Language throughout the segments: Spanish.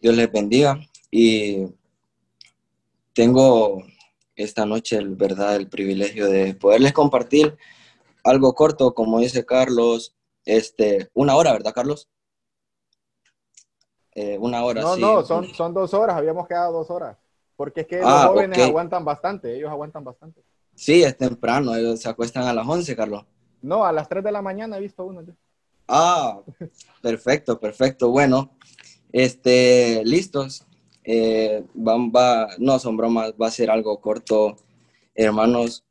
Dios les bendiga y tengo esta noche el verdad el privilegio de poderles compartir algo corto, como dice Carlos, este, una hora, ¿verdad, Carlos? Eh, una hora. No, no, son, son dos horas, habíamos quedado dos horas. Porque es que los ah, jóvenes aguantan bastante, ellos aguantan bastante. Sí, es temprano, ellos se acuestan a las 11, Carlos. No, a las 3 de la mañana he visto uno. Ah, perfecto, perfecto. Bueno, este, listos. Eh, va, no son bromas, va a ser algo corto, hermanos.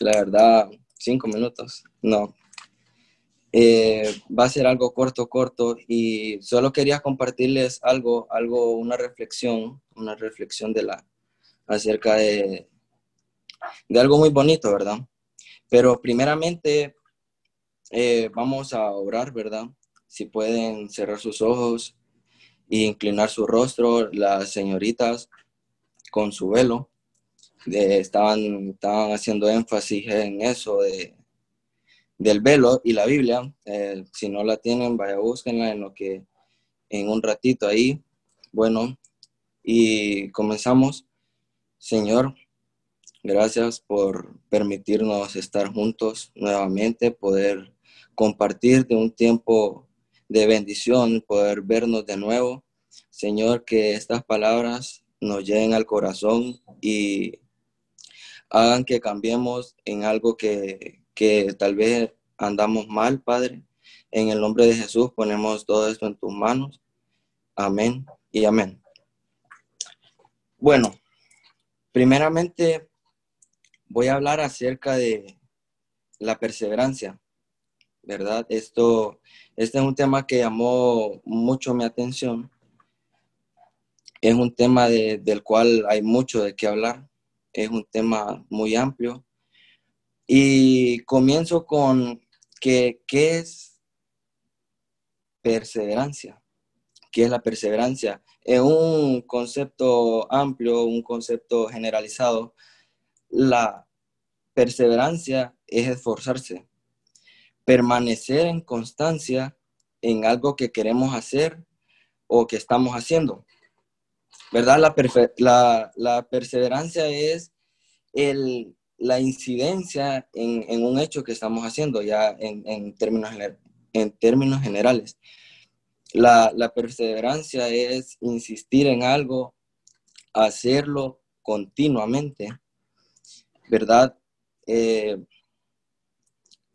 La verdad, cinco minutos. No. Eh, va a ser algo corto, corto. Y solo quería compartirles algo, algo, una reflexión, una reflexión de la, acerca de, de algo muy bonito, ¿verdad? Pero primeramente eh, vamos a orar, ¿verdad? Si pueden cerrar sus ojos e inclinar su rostro, las señoritas con su velo estaban, estaban haciendo énfasis en eso de, del velo y la Biblia. Eh, si no la tienen, vaya, búsquenla en lo que en un ratito ahí. Bueno, y comenzamos. Señor, gracias por permitirnos estar juntos nuevamente, poder compartir de un tiempo de bendición, poder vernos de nuevo. Señor, que estas palabras nos lleguen al corazón y hagan que cambiemos en algo que, tal vez andamos mal, Padre. En el nombre de Jesús ponemos todo esto en tus manos. Amén y amén. Bueno, primeramente voy a hablar acerca de la perseverancia. ¿verdad? Esto, este es un tema que llamó mucho mi atención. Es un tema del cual hay mucho de qué hablar. Es un tema muy amplio. Y comienzo con que, qué es perseverancia. ¿Qué es la perseverancia? Es un concepto amplio, un concepto generalizado. La perseverancia es esforzarse, permanecer en constancia en algo que queremos hacer o que estamos haciendo. ¿Verdad? La, la, perseverancia es el, la incidencia en, un hecho que estamos haciendo ya en, términos, en términos generales. La, la, perseverancia es insistir en algo, hacerlo continuamente, ¿verdad? Eh,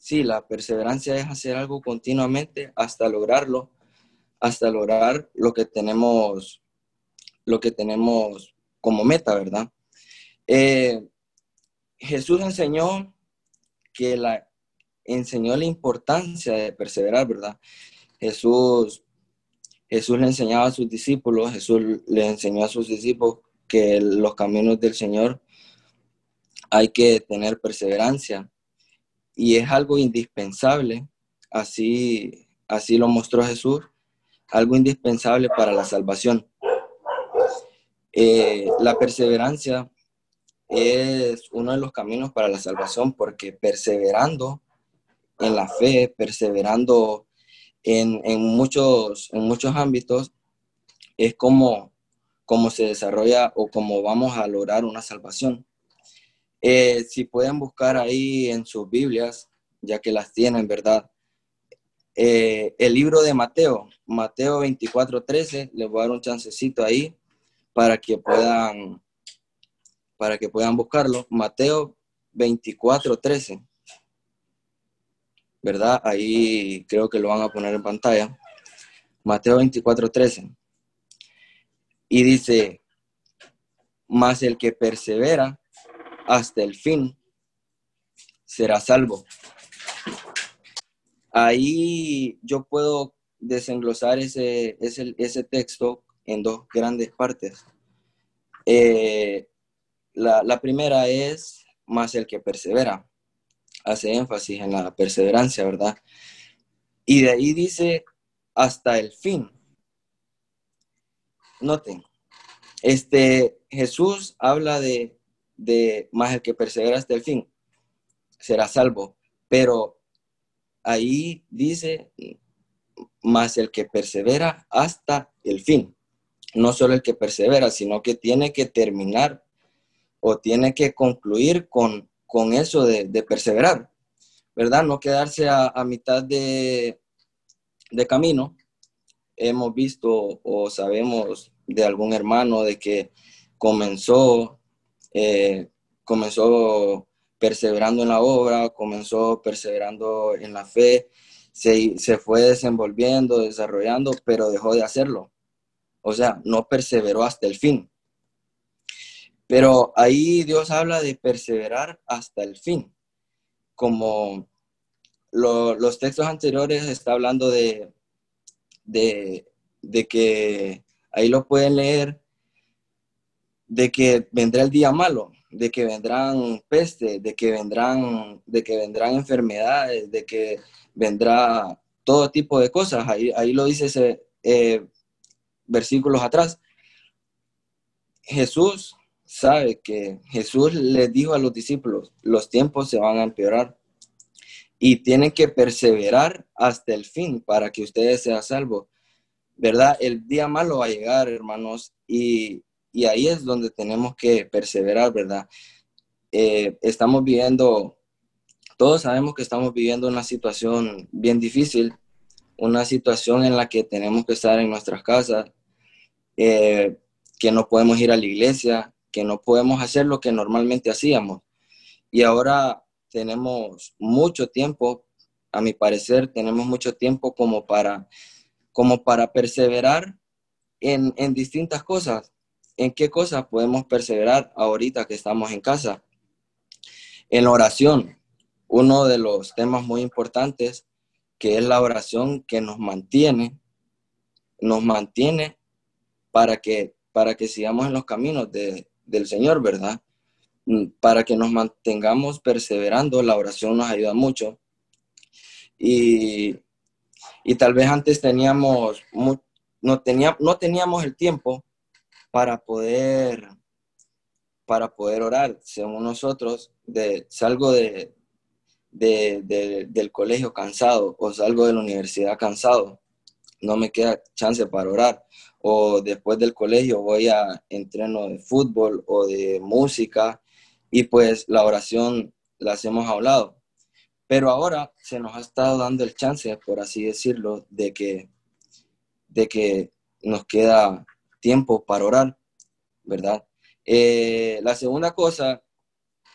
Sí, la perseverancia es hacer algo continuamente hasta lograrlo, hasta lograr lo que tenemos, lo que tenemos como meta, ¿verdad? Eh, Jesús enseñó que la enseñó la importancia de perseverar, ¿verdad? Jesús, Jesús le enseñaba a sus discípulos, Jesús le enseñó a sus discípulos que los caminos del Señor hay que tener perseverancia y es algo indispensable, así, así lo mostró Jesús, algo indispensable para la salvación. Eh, la perseverancia es uno de los caminos para la salvación porque perseverando en la fe, perseverando en, muchos, en muchos ámbitos, es como, como se desarrolla o como vamos a lograr una salvación. Eh, si pueden buscar ahí en sus Biblias, ya que las tienen, ¿verdad? Eh, el libro de Mateo, Mateo 24, 13, les voy a dar un chancecito ahí para que puedan, para que puedan buscarlo. Mateo 24, 13. ¿Verdad? Ahí creo que lo van a poner en pantalla. Mateo 24, 13. Y dice, más el que persevera hasta el fin, será salvo. Ahí yo puedo desenglosar ese, ese, texto en dos grandes partes. Eh, la, la, primera es más el que persevera. Hace énfasis en la perseverancia, ¿verdad? Y de ahí dice hasta el fin. Noten, este, Jesús habla de de más el que persevera hasta el fin será salvo. Pero ahí dice más el que persevera hasta el fin. No solo el que persevera, sino que tiene que terminar o tiene que concluir con, con eso de, perseverar, ¿verdad? No quedarse a, mitad de, de camino. Hemos visto o sabemos de algún hermano de que comenzó, eh, comenzó perseverando en la obra, comenzó perseverando en la fe, se, se, fue desenvolviendo, desarrollando, pero dejó de hacerlo. O sea, no perseveró hasta el fin. Pero ahí Dios habla de perseverar hasta el fin. Como los textos anteriores está hablando de, de, que, ahí lo pueden leer, de que vendrá el día malo, de que vendrán peste, de que vendrán, de que vendrán enfermedades, de que vendrá todo tipo de cosas. Ahí, ahí lo dice ese, eh, versículos atrás. Jesús sabe que Jesús le dijo a los discípulos, los tiempos se van a empeorar y tienen que perseverar hasta el fin para que ustedes sean salvos. ¿Verdad? El día malo va a llegar, hermanos, y, ahí es donde tenemos que perseverar, ¿verdad? Eh, estamos viviendo, todos sabemos que estamos viviendo una situación bien difícil, una situación en la que tenemos que estar en nuestras casas, eh, que no podemos ir a la iglesia, que no podemos hacer lo que normalmente hacíamos. Y ahora tenemos mucho tiempo, a mi parecer, tenemos mucho tiempo como para, como para perseverar en, en distintas cosas. ¿En qué cosas podemos perseverar ahorita que estamos en casa? En oración, uno de los temas muy importantes, que es la oración que nos mantiene, nos mantiene para que, para que sigamos en los caminos de, del Señor, ¿verdad? Mm, para que nos mantengamos perseverando, la oración nos ayuda mucho. Y, y tal vez antes teníamos, no, tenía, no teníamos el tiempo para poder, para poder orar, según nosotros, de, salgo de, de, del colegio cansado o salgo de la universidad cansado, no me queda chance para orar o después del colegio voy a entreno de fútbol o de música y pues la oración la hacemos a un lado. Pero ahora se nos ha estado dando el chance, por así decirlo, de que, de que nos queda tiempo para orar, ¿verdad? Eh, la segunda cosa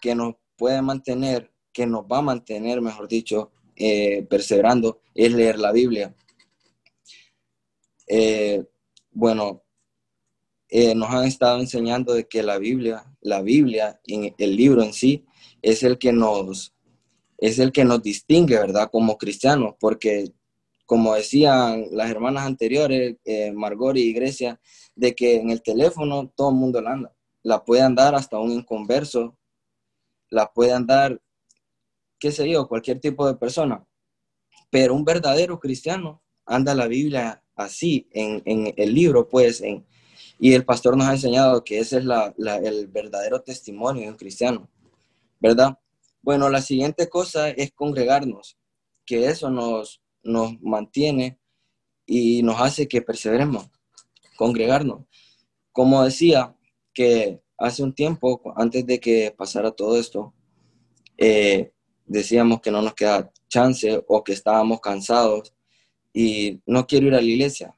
que nos puede mantener, que nos va a mantener, mejor dicho, eh, perseverando, es leer la Biblia. Eh, bueno, eh, nos han estado enseñando de que la Biblia, la Biblia, en el libro en sí, es el que nos, es el que nos distingue, ¿verdad? Como cristianos, porque como decían las hermanas anteriores, eh, Margot y Grecia, de que en el teléfono todo el mundo la anda. La puede andar hasta un inconverso, la puede andar, qué sé yo, cualquier tipo de persona. Pero un verdadero cristiano anda la Biblia así en, el libro, pues, en, y el pastor nos ha enseñado que ese es el verdadero testimonio de un cristiano, ¿verdad? Bueno, la siguiente cosa es congregarnos, que eso nos, nos mantiene y nos hace que perseveremos, congregarnos. Como decía, que hace un tiempo, antes de que pasara todo esto, eh, decíamos que no nos queda chance o que estábamos cansados y no quiero ir a la iglesia,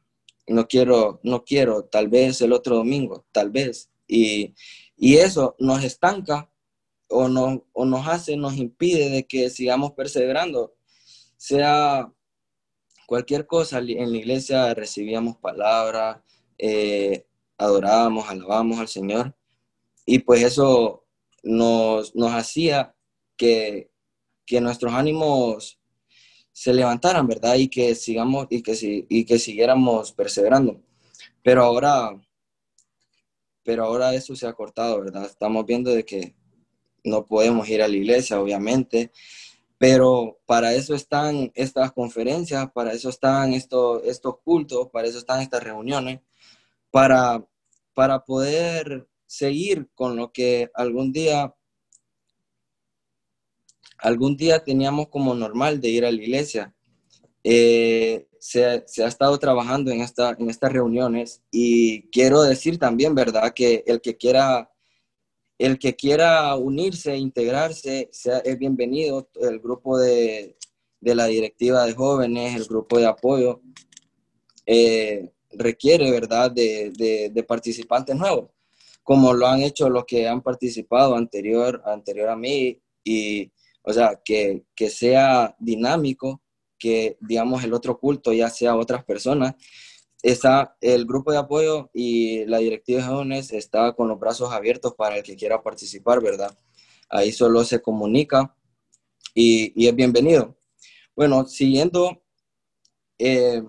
no quiero, no quiero, tal vez el otro domingo, tal vez. Y, eso nos estanca o, no, o nos hace, nos impide de que sigamos perseverando. Sea cualquier cosa, en la iglesia recibíamos palabras, eh, adorábamos, alabábamos al Señor. Y pues eso nos, nos hacía que, que nuestros ánimos se levantaran, ¿verdad? Y que sigamos y que, y que siguiéramos perseverando. Pero ahora, pero ahora eso se ha cortado, ¿verdad? Estamos viendo de que no podemos ir a la iglesia, obviamente, pero para eso están estas conferencias, para eso están estos, estos cultos, para eso están estas reuniones, para, para poder seguir con lo que algún día algún día teníamos como normal de ir a la iglesia. eh, se, ha estado trabajando en, esta, en estas reuniones y quiero decir también, ¿verdad? Que el que quiera, el que quiera unirse, integrarse, sea, es bienvenido. El grupo de, de la directiva de jóvenes, el grupo de apoyo, eh, requiere, ¿verdad?, de, de, de, participantes nuevos, como lo han hecho los que han participado anterior, anterior a mí, y, o sea, que, que sea dinámico que, digamos, el otro culto ya sea otras personas. Está el grupo de apoyo y la directiva de jóvenes está con los brazos abiertos para el que quiera participar, ¿verdad? Ahí solo se comunica y, y es bienvenido. Bueno, siguiendo, eh,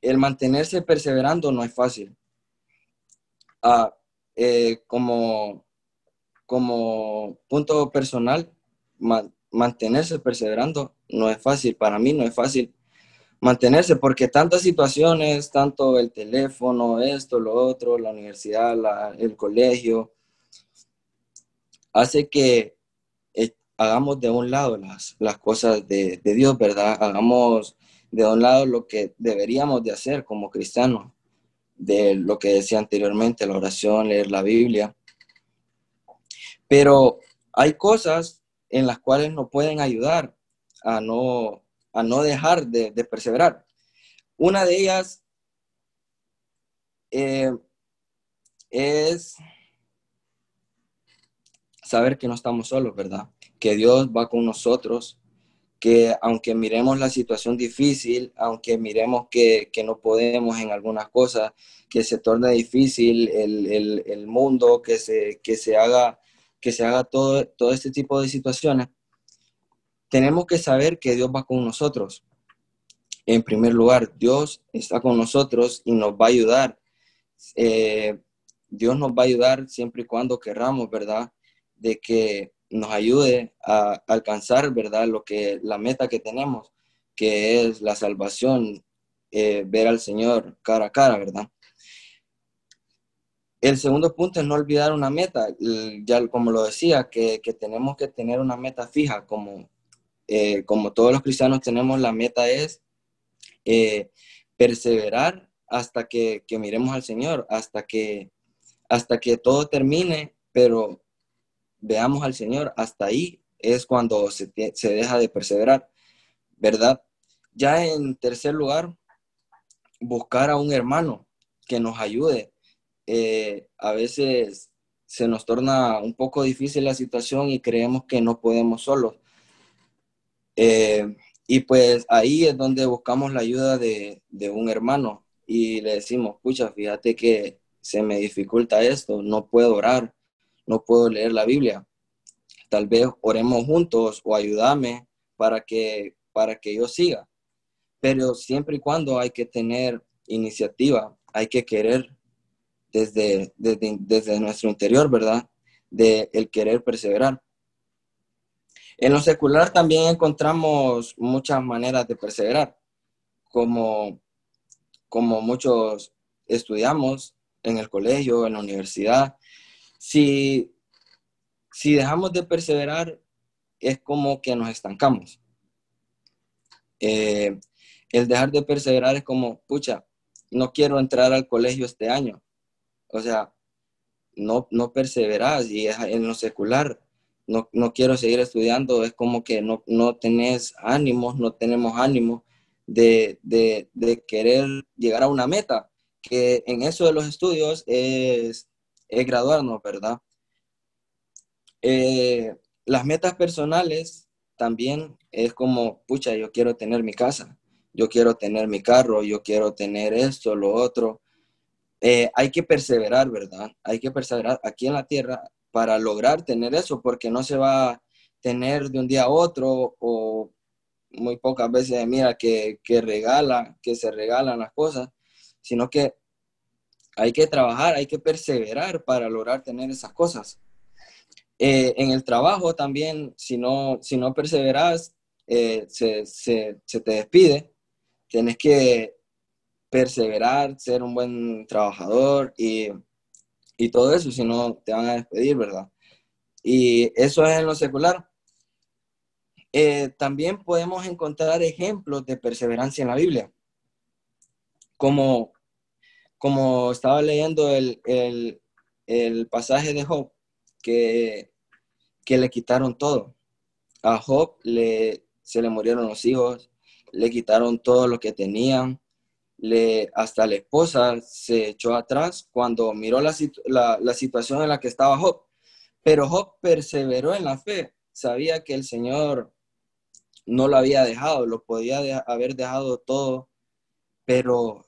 el mantenerse perseverando no es fácil. Ah, eh, como, como punto personal, mantenerse perseverando no es fácil, para mí no es fácil mantenerse porque tantas situaciones, tanto el teléfono, esto, lo otro, la universidad, el colegio, hace que eh, hagamos de un lado las, las cosas de, de, Dios, ¿verdad? Hagamos de un lado lo que deberíamos de hacer como cristianos, de lo que decía anteriormente, la oración, leer la Biblia. Pero hay cosas en las cuales nos pueden ayudar a no, a no dejar de, perseverar. Una de ellas eh, es saber que no estamos solos, ¿verdad? Que Dios va con nosotros, que aunque miremos la situación difícil, aunque miremos que, no podemos en algunas cosas, que se torne difícil el, el, mundo, que se, que se haga que se haga todo, todo este tipo de situaciones, tenemos que saber que Dios va con nosotros. En primer lugar, Dios está con nosotros y nos va a ayudar. Eh, Dios nos va a ayudar siempre y cuando querramos, ¿verdad? De que nos ayude a alcanzar, ¿verdad? Lo que, la meta que tenemos, que es la salvación, eh, ver al Señor cara a cara, ¿verdad? El segundo punto es no olvidar una meta, ya como lo decía, que, tenemos que tener una meta fija, como, eh, como todos los cristianos tenemos, la meta es eh, perseverar hasta que, miremos al Señor, hasta que, hasta que todo termine, pero veamos al Señor, hasta ahí es cuando se, se deja de perseverar, ¿verdad? Ya en tercer lugar, buscar a un hermano que nos ayude eh, a veces se nos torna un poco difícil la situación y creemos que no podemos solos. Eh, y pues ahí es donde buscamos la ayuda de, de, un hermano y le decimos, pucha, fíjate que se me dificulta esto, no puedo orar, no puedo leer la Biblia. Tal vez oremos juntos o ayúdame para que, para que yo siga. Pero siempre y cuando hay que tener iniciativa, hay que querer desde, desde, nuestro interior, ¿verdad? De el querer perseverar. En lo secular también encontramos muchas maneras de perseverar, como, como muchos estudiamos en el colegio, en la universidad. Si, si dejamos de perseverar, es como que nos estancamos. Eh, el dejar de perseverar es como, pucha, no quiero entrar al colegio este año, o sea, no, no perseveras y es en lo secular. No, no, quiero seguir estudiando, es como que no, no tenés ánimos, no tenemos ánimo de, de, de, querer llegar a una meta, que en eso de los estudios es, es graduarnos, ¿verdad? Eh, las metas personales también es como, pucha, yo quiero tener mi casa, yo quiero tener mi carro, yo quiero tener esto, lo otro, eh, hay que perseverar, ¿verdad? Hay que perseverar aquí en la tierra para lograr tener eso, porque no se va a tener de un día a otro o muy pocas veces mira que, que regala, que se regalan las cosas, sino que hay que trabajar, hay que perseverar para lograr tener esas cosas. Eh, en el trabajo también, si no, si no perseveras, eh, se, se, se, te despide. Tienes que perseverar, ser un buen trabajador y, y todo eso, si no te van a despedir, ¿verdad? Y eso es en lo secular. Eh, también podemos encontrar ejemplos de perseverancia en la Biblia, como, como estaba leyendo el, pasaje de Job, que, que le quitaron todo. A Job le, se le murieron los hijos, le quitaron todo lo que tenían, le, hasta la esposa se echó atrás cuando miró la, la, situación en la que estaba Job. Pero Job perseveró en la fe, sabía que el Señor no lo había dejado, lo podía haber dejado todo, pero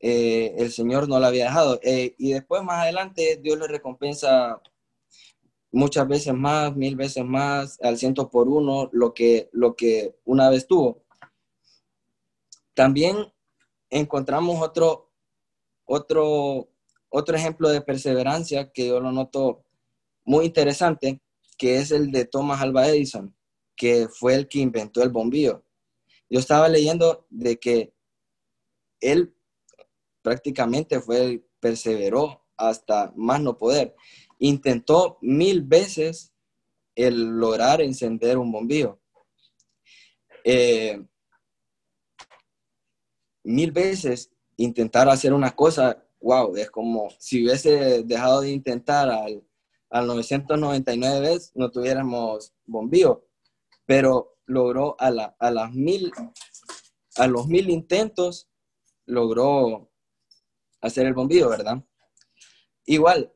eh, el Señor no lo había dejado. Eh, y después más adelante Dios le recompensa muchas veces más, mil veces más, al ciento por uno, lo que, lo que una vez tuvo. También encontramos otro, otro, otro ejemplo de perseverancia que yo lo noto muy interesante, que es el de Thomas Alva Edison, que fue el que inventó el bombillo. Yo estaba leyendo de que él prácticamente fue, perseveró hasta más no poder. Intentó mil veces el lograr encender un bombillo. Eh, mil veces intentar hacer una cosa, wow, es como si hubiese dejado de intentar al, al 999 veces, no tuviéramos bombillo, pero logró a, la, a las mil, a los mil intentos, logró hacer el bombillo, ¿verdad? Igual,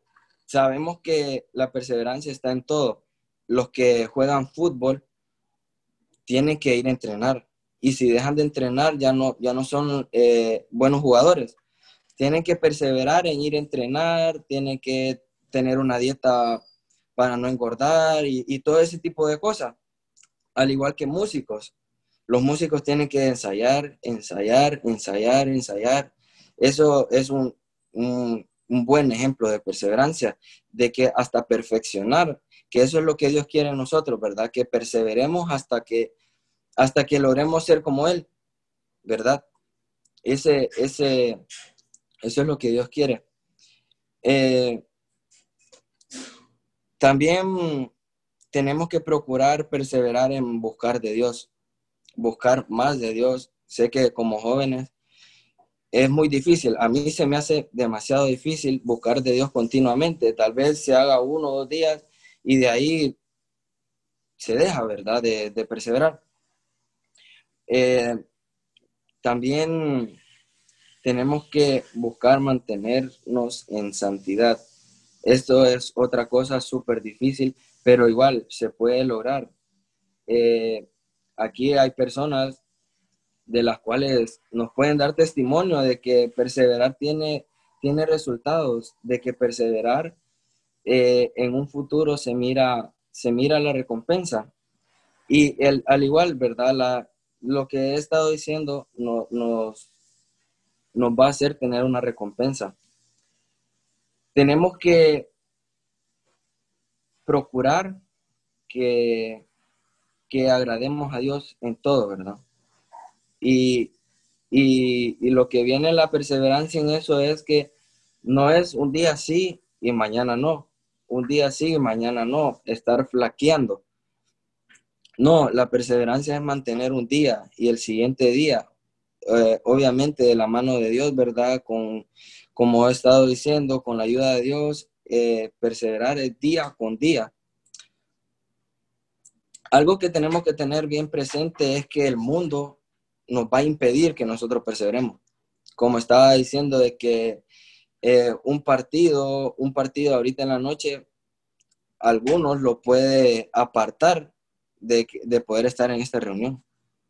sabemos que la perseverancia está en todo. Los que juegan fútbol tienen que ir a entrenar, y si dejan de entrenar ya no, ya no son eh, buenos jugadores. Tienen que perseverar en ir a entrenar, tienen que tener una dieta para no engordar y, todo ese tipo de cosas. Al igual que músicos. Los músicos tienen que ensayar, ensayar, ensayar, ensayar. Eso es un, un, un buen ejemplo de perseverancia, de que hasta perfeccionar, que eso es lo que Dios quiere en nosotros, ¿verdad? Que perseveremos hasta que hasta que logremos ser como Él, ¿verdad? Ese, ese, eso es lo que Dios quiere. Eh, también tenemos que procurar perseverar en buscar de Dios, buscar más de Dios. Sé que como jóvenes es muy difícil. A mí se me hace demasiado difícil buscar de Dios continuamente. Tal vez se haga uno o dos días y de ahí se deja, ¿verdad? De, de perseverar. Eh, también tenemos que buscar mantenernos en santidad. Esto es otra cosa súper difícil, pero igual se puede lograr. Eh, aquí hay personas de las cuales nos pueden dar testimonio de que perseverar tiene, tiene resultados, de que perseverar eh, en un futuro se mira, se mira la recompensa. Y el, al igual, ¿verdad? La, lo que he estado diciendo nos, nos va a hacer tener una recompensa. Tenemos que procurar que, que agrademos a Dios en todo, ¿verdad? Y, y, lo que viene la perseverancia en eso es que no es un día sí y mañana no, un día sí y mañana no, estar flaqueando. No, la perseverancia es mantener un día y el siguiente día, eh, obviamente de la mano de Dios, ¿verdad? Con, como he estado diciendo, con la ayuda de Dios, eh, perseverar día con día. Algo que tenemos que tener bien presente es que el mundo nos va a impedir que nosotros perseveremos. Como estaba diciendo de que eh, un partido, un partido ahorita en la noche, algunos lo puede apartar de, poder estar en esta reunión.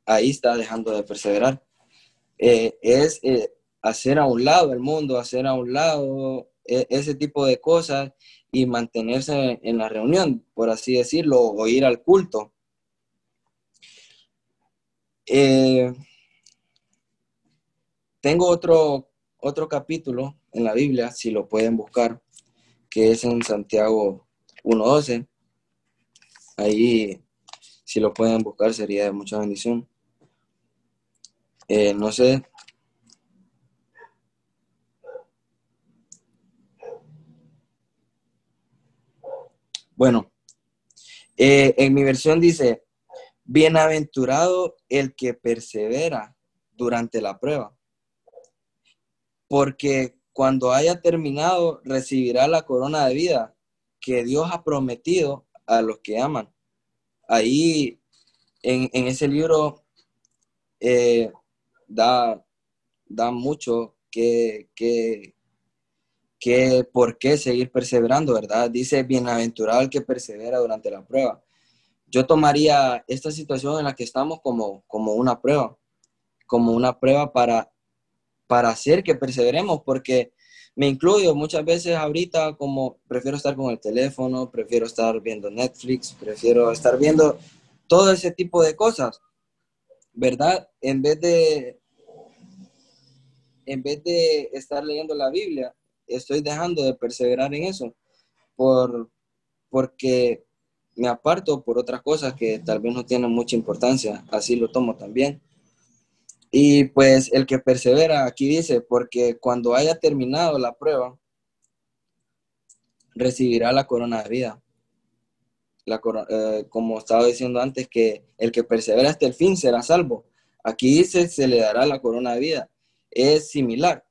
Ahí está dejando de perseverar. Eh, es eh, hacer a un lado el mundo, hacer a un lado e, ese tipo de cosas y mantenerse en, la reunión, por así decirlo, o ir al culto. Eh, tengo otro, otro capítulo en la Biblia, si lo pueden buscar, que es en Santiago 1.12. Ahí si lo pueden buscar sería de mucha bendición. Eh, no sé. Bueno, eh, en mi versión dice, bienaventurado el que persevera durante la prueba, porque cuando haya terminado recibirá la corona de vida que Dios ha prometido a los que aman. Ahí en, ese libro eh, da, da mucho que, que, que por qué seguir perseverando, ¿verdad? Dice, bienaventurado el que persevera durante la prueba. Yo tomaría esta situación en la que estamos como, como una prueba, como una prueba para, para hacer que perseveremos, porque me incluyo muchas veces ahorita como prefiero estar con el teléfono, prefiero estar viendo Netflix, prefiero estar viendo todo ese tipo de cosas, ¿verdad? En vez de, en vez de estar leyendo la Biblia, estoy dejando de perseverar en eso por, porque me aparto por otras cosas que tal vez no tienen mucha importancia, así lo tomo también. Y pues el que persevera, aquí dice, porque cuando haya terminado la prueba, recibirá la corona de vida. La eh, como estaba diciendo antes, que el que persevera hasta el fin será salvo. Aquí dice, se le dará la corona de vida. Es similar.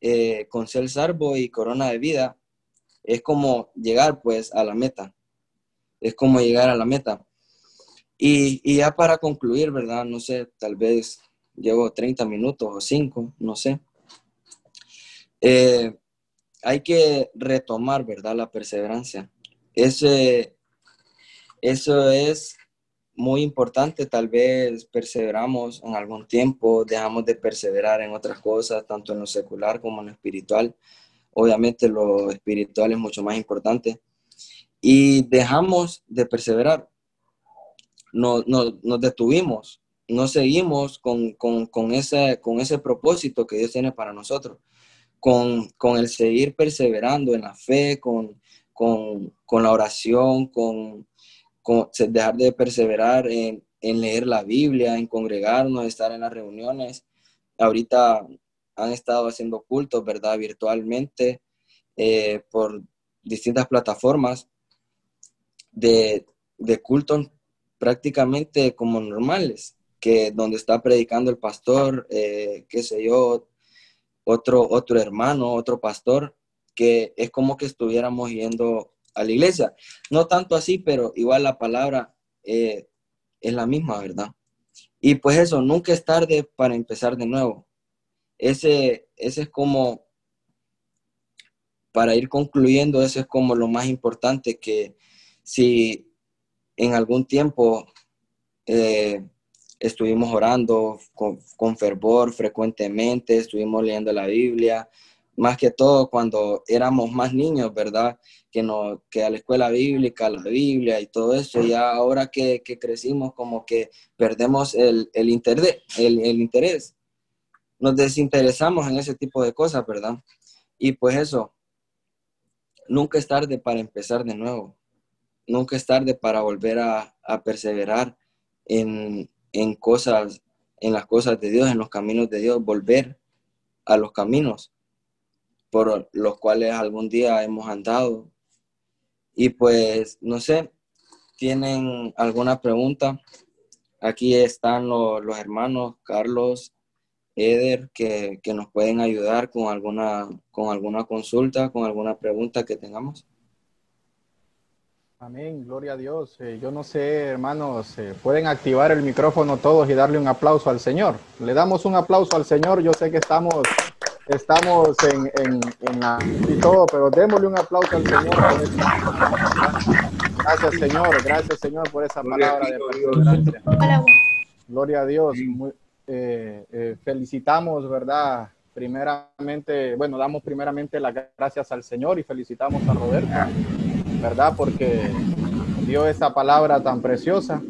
Eh, con ser salvo y corona de vida, es como llegar pues a la meta. Es como llegar a la meta. Y, y ya para concluir, ¿verdad? No sé, tal vez llevo 30 minutos o 5, no sé. Eh, hay que retomar, ¿verdad? La perseverancia. Eso es muy importante. Tal vez perseveramos en algún tiempo, dejamos de perseverar en otras cosas, tanto en lo secular como en lo espiritual. Obviamente lo espiritual es mucho más importante. Y dejamos de perseverar. No, no, nos detuvimos no seguimos con, ese, con ese propósito que Dios tiene para nosotros, con, el seguir perseverando en la fe, con, la oración, con, dejar de perseverar en, leer la Biblia, en congregarnos, estar en las reuniones. Ahorita han estado haciendo cultos, ¿verdad? Virtualmente eh, por distintas plataformas de, de cultos prácticamente como normales que donde está predicando el pastor, eh, qué sé yo, otro, otro hermano, otro pastor, que es como que estuviéramos yendo a la iglesia. No tanto así, pero igual la palabra eh, es la misma, ¿verdad? Y pues eso, nunca es tarde para empezar de nuevo. Ese, ese es como, para ir concluyendo, eso es como lo más importante, que si en algún tiempo eh, estuvimos orando con, fervor frecuentemente, estuvimos leyendo la Biblia, más que todo cuando éramos más niños, ¿verdad? Que, no, que a la escuela bíblica, la Biblia y todo eso, ya ahora que, crecimos como que perdemos el, el, interés, el, el interés, nos desinteresamos en ese tipo de cosas, ¿verdad? Y pues eso, nunca es tarde para empezar de nuevo, nunca es tarde para volver a, a perseverar en, en cosas, en las cosas de Dios, en los caminos de Dios, volver a los caminos por los cuales algún día hemos andado. Y pues, no sé, ¿tienen alguna pregunta? Aquí están los, hermanos Carlos, Eder, que, que, nos pueden ayudar con alguna, con alguna consulta, con alguna pregunta que tengamos. Amén, gloria a Dios. Eh, yo no sé, hermanos, eh, pueden activar el micrófono todos y darle un aplauso al Señor. Le damos un aplauso al Señor. Yo sé que estamos, estamos en, en, la y todo, pero démosle un aplauso al Señor. Gracias, Señor. Gracias, Señor, por esa palabra de perseverancia. Gloria a Dios. Eh, felicitamos, ¿verdad? Primeramente, bueno, damos primeramente las gracias al Señor y felicitamos a Roberto ¿verdad? Porque dio esa palabra tan preciosa.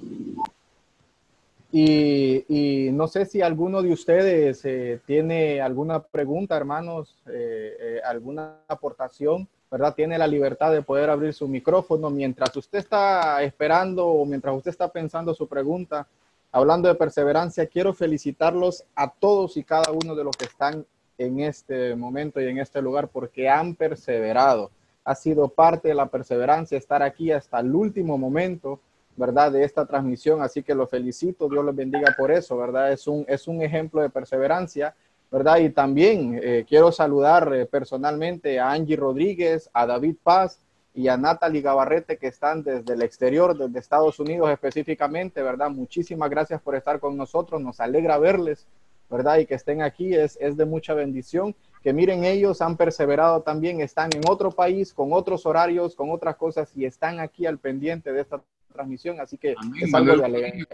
Y, no sé si alguno de ustedes eh, tiene alguna pregunta, hermanos, eh, eh, alguna aportación, ¿verdad? Tiene la libertad de poder abrir su micrófono mientras usted está esperando o mientras usted está pensando su pregunta. Hablando de perseverancia, quiero felicitarlos a todos y cada uno de los que están en este momento y en este lugar porque han perseverado ha sido parte de la perseverancia, estar aquí hasta el último momento, ¿verdad? De esta transmisión, así que lo felicito, Dios les bendiga por eso, ¿verdad? Es un, es un ejemplo de perseverancia, ¿verdad? Y también eh, quiero saludar eh, personalmente a Angie Rodríguez, a David Paz y a Natalie Gabarrete que están desde el exterior, desde Estados Unidos específicamente, ¿verdad? Muchísimas gracias por estar con nosotros, nos alegra verles, ¿verdad? Y que estén aquí, es, es de mucha bendición. Que miren, ellos han perseverado también, están en otro país, con otros horarios, con otras cosas y están aquí al pendiente de esta transmisión, así que es algo de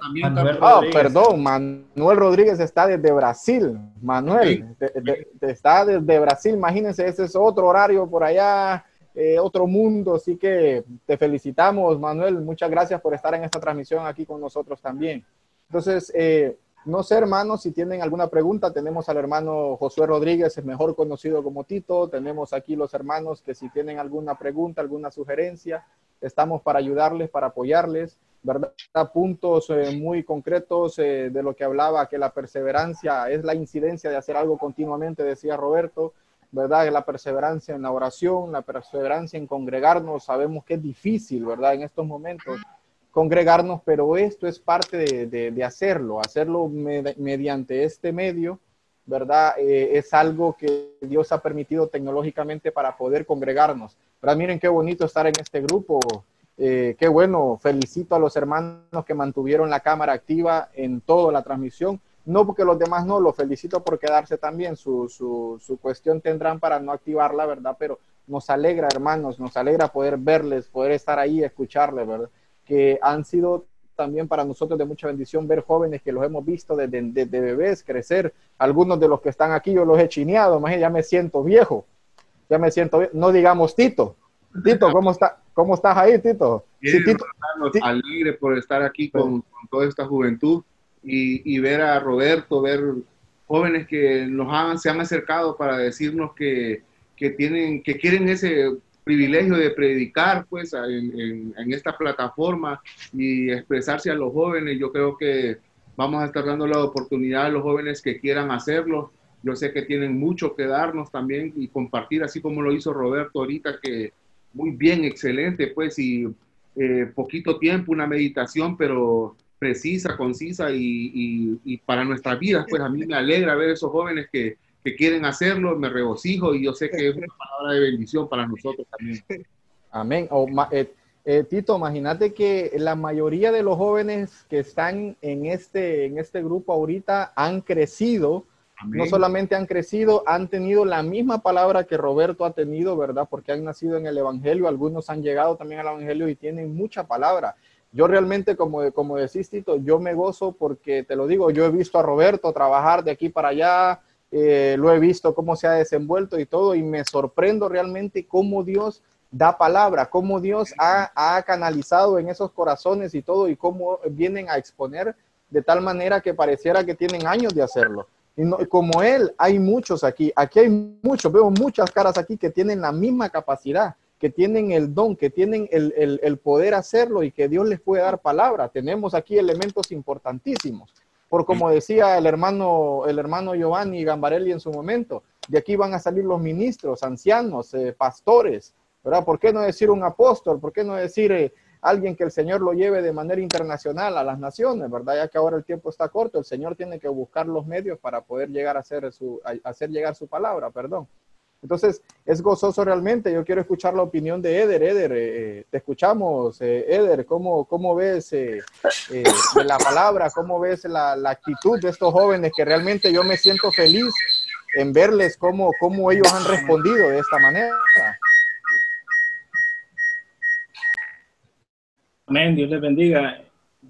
Ah, perdón, Manuel Rodríguez está desde Brasil, Manuel, está desde Brasil, imagínense, ese es otro horario por allá, eh, otro mundo, así que te felicitamos, Manuel, muchas gracias por estar en esta transmisión aquí con nosotros también. Entonces, eh, no sé, hermanos, si tienen alguna pregunta, tenemos al hermano Josué Rodríguez, mejor conocido como Tito. Tenemos aquí los hermanos que si tienen alguna pregunta, alguna sugerencia, estamos para ayudarles, para apoyarles, ¿verdad? Puntos eh, muy concretos eh, de lo que hablaba, que la perseverancia es la incidencia de hacer algo continuamente, decía Roberto, ¿verdad? La perseverancia en la oración, la perseverancia en congregarnos, sabemos que es difícil, ¿verdad? En estos momentos congregarnos, pero esto es parte de, hacerlo, hacerlo mediante este medio, ¿verdad? Eh, es algo que Dios ha permitido tecnológicamente para poder congregarnos. Pero miren qué bonito estar en este grupo, eh, qué bueno, felicito a los hermanos que mantuvieron la cámara activa en toda la transmisión. No porque los demás no, lo felicito por quedarse también, su, su, su cuestión tendrán para no activarla, ¿verdad? Pero nos alegra, hermanos, nos alegra poder verles, poder estar ahí, escucharles, ¿verdad? Que han sido también para nosotros de mucha bendición ver jóvenes que los hemos visto desde, bebés crecer. Algunos de los que están aquí yo los he chineado, más ya me siento viejo, ya me siento, no digamos Tito. Tito, ¿cómo, está, cómo estás ahí, Tito? sí, Tito. Alegre por estar aquí con, toda esta juventud y, ver a Roberto, ver jóvenes que nos han, se han acercado para decirnos que, que tienen, que quieren ese privilegio de predicar pues en, esta plataforma y expresarse a los jóvenes. Yo creo que vamos a estar dando la oportunidad a los jóvenes que quieran hacerlo. Yo sé que tienen mucho que darnos también y compartir, así como lo hizo Roberto ahorita, que muy bien, excelente, pues, y eh, poquito tiempo, una meditación, pero precisa, concisa y, y para nuestras vidas, pues a mí me alegra ver esos jóvenes que, que quieren hacerlo, me regocijo y yo sé que es una palabra de bendición para nosotros también. Amén. Eh, eh, Tito, imagínate que la mayoría de los jóvenes que están en este, en este grupo ahorita han crecido. No solamente han crecido, han tenido la misma palabra que Roberto ha tenido, ¿verdad? Porque han nacido en el Evangelio, algunos han llegado también al Evangelio y tienen mucha palabra. Yo realmente, como, como decís, Tito, yo me gozo porque, te lo digo, yo he visto a Roberto trabajar de aquí para allá, eh, lo he visto cómo se ha desenvuelto y todo, y me sorprendo realmente cómo Dios da palabra, cómo Dios ha, canalizado en esos corazones y todo, y cómo vienen a exponer de tal manera que pareciera que tienen años de hacerlo. Y como Él, hay muchos aquí, aquí hay muchos, veo muchas caras aquí que tienen la misma capacidad, que tienen el don, que tienen el, el poder hacerlo y que Dios les puede dar palabra. Tenemos aquí elementos importantísimos por como decía el hermano, el hermano Giovanni Gambarelli en su momento, de aquí van a salir los ministros, ancianos, eh, pastores, ¿verdad? ¿Por qué no decir un apóstol? ¿Por qué no decir eh, alguien que el Señor lo lleve de manera internacional a las naciones, ¿verdad? Ya que ahora el tiempo está corto, el Señor tiene que buscar los medios para poder llegar a hacer, su, a hacer llegar su palabra, perdón. Entonces, es gozoso realmente. Yo quiero escuchar la opinión de Eder. Eder, eh, te escuchamos. Eh, Eder, ¿cómo, cómo ves eh, la palabra? ¿Cómo ves la, actitud de estos jóvenes que realmente yo me siento feliz en verles cómo, cómo ellos han respondido de esta manera? Amén, Dios les bendiga.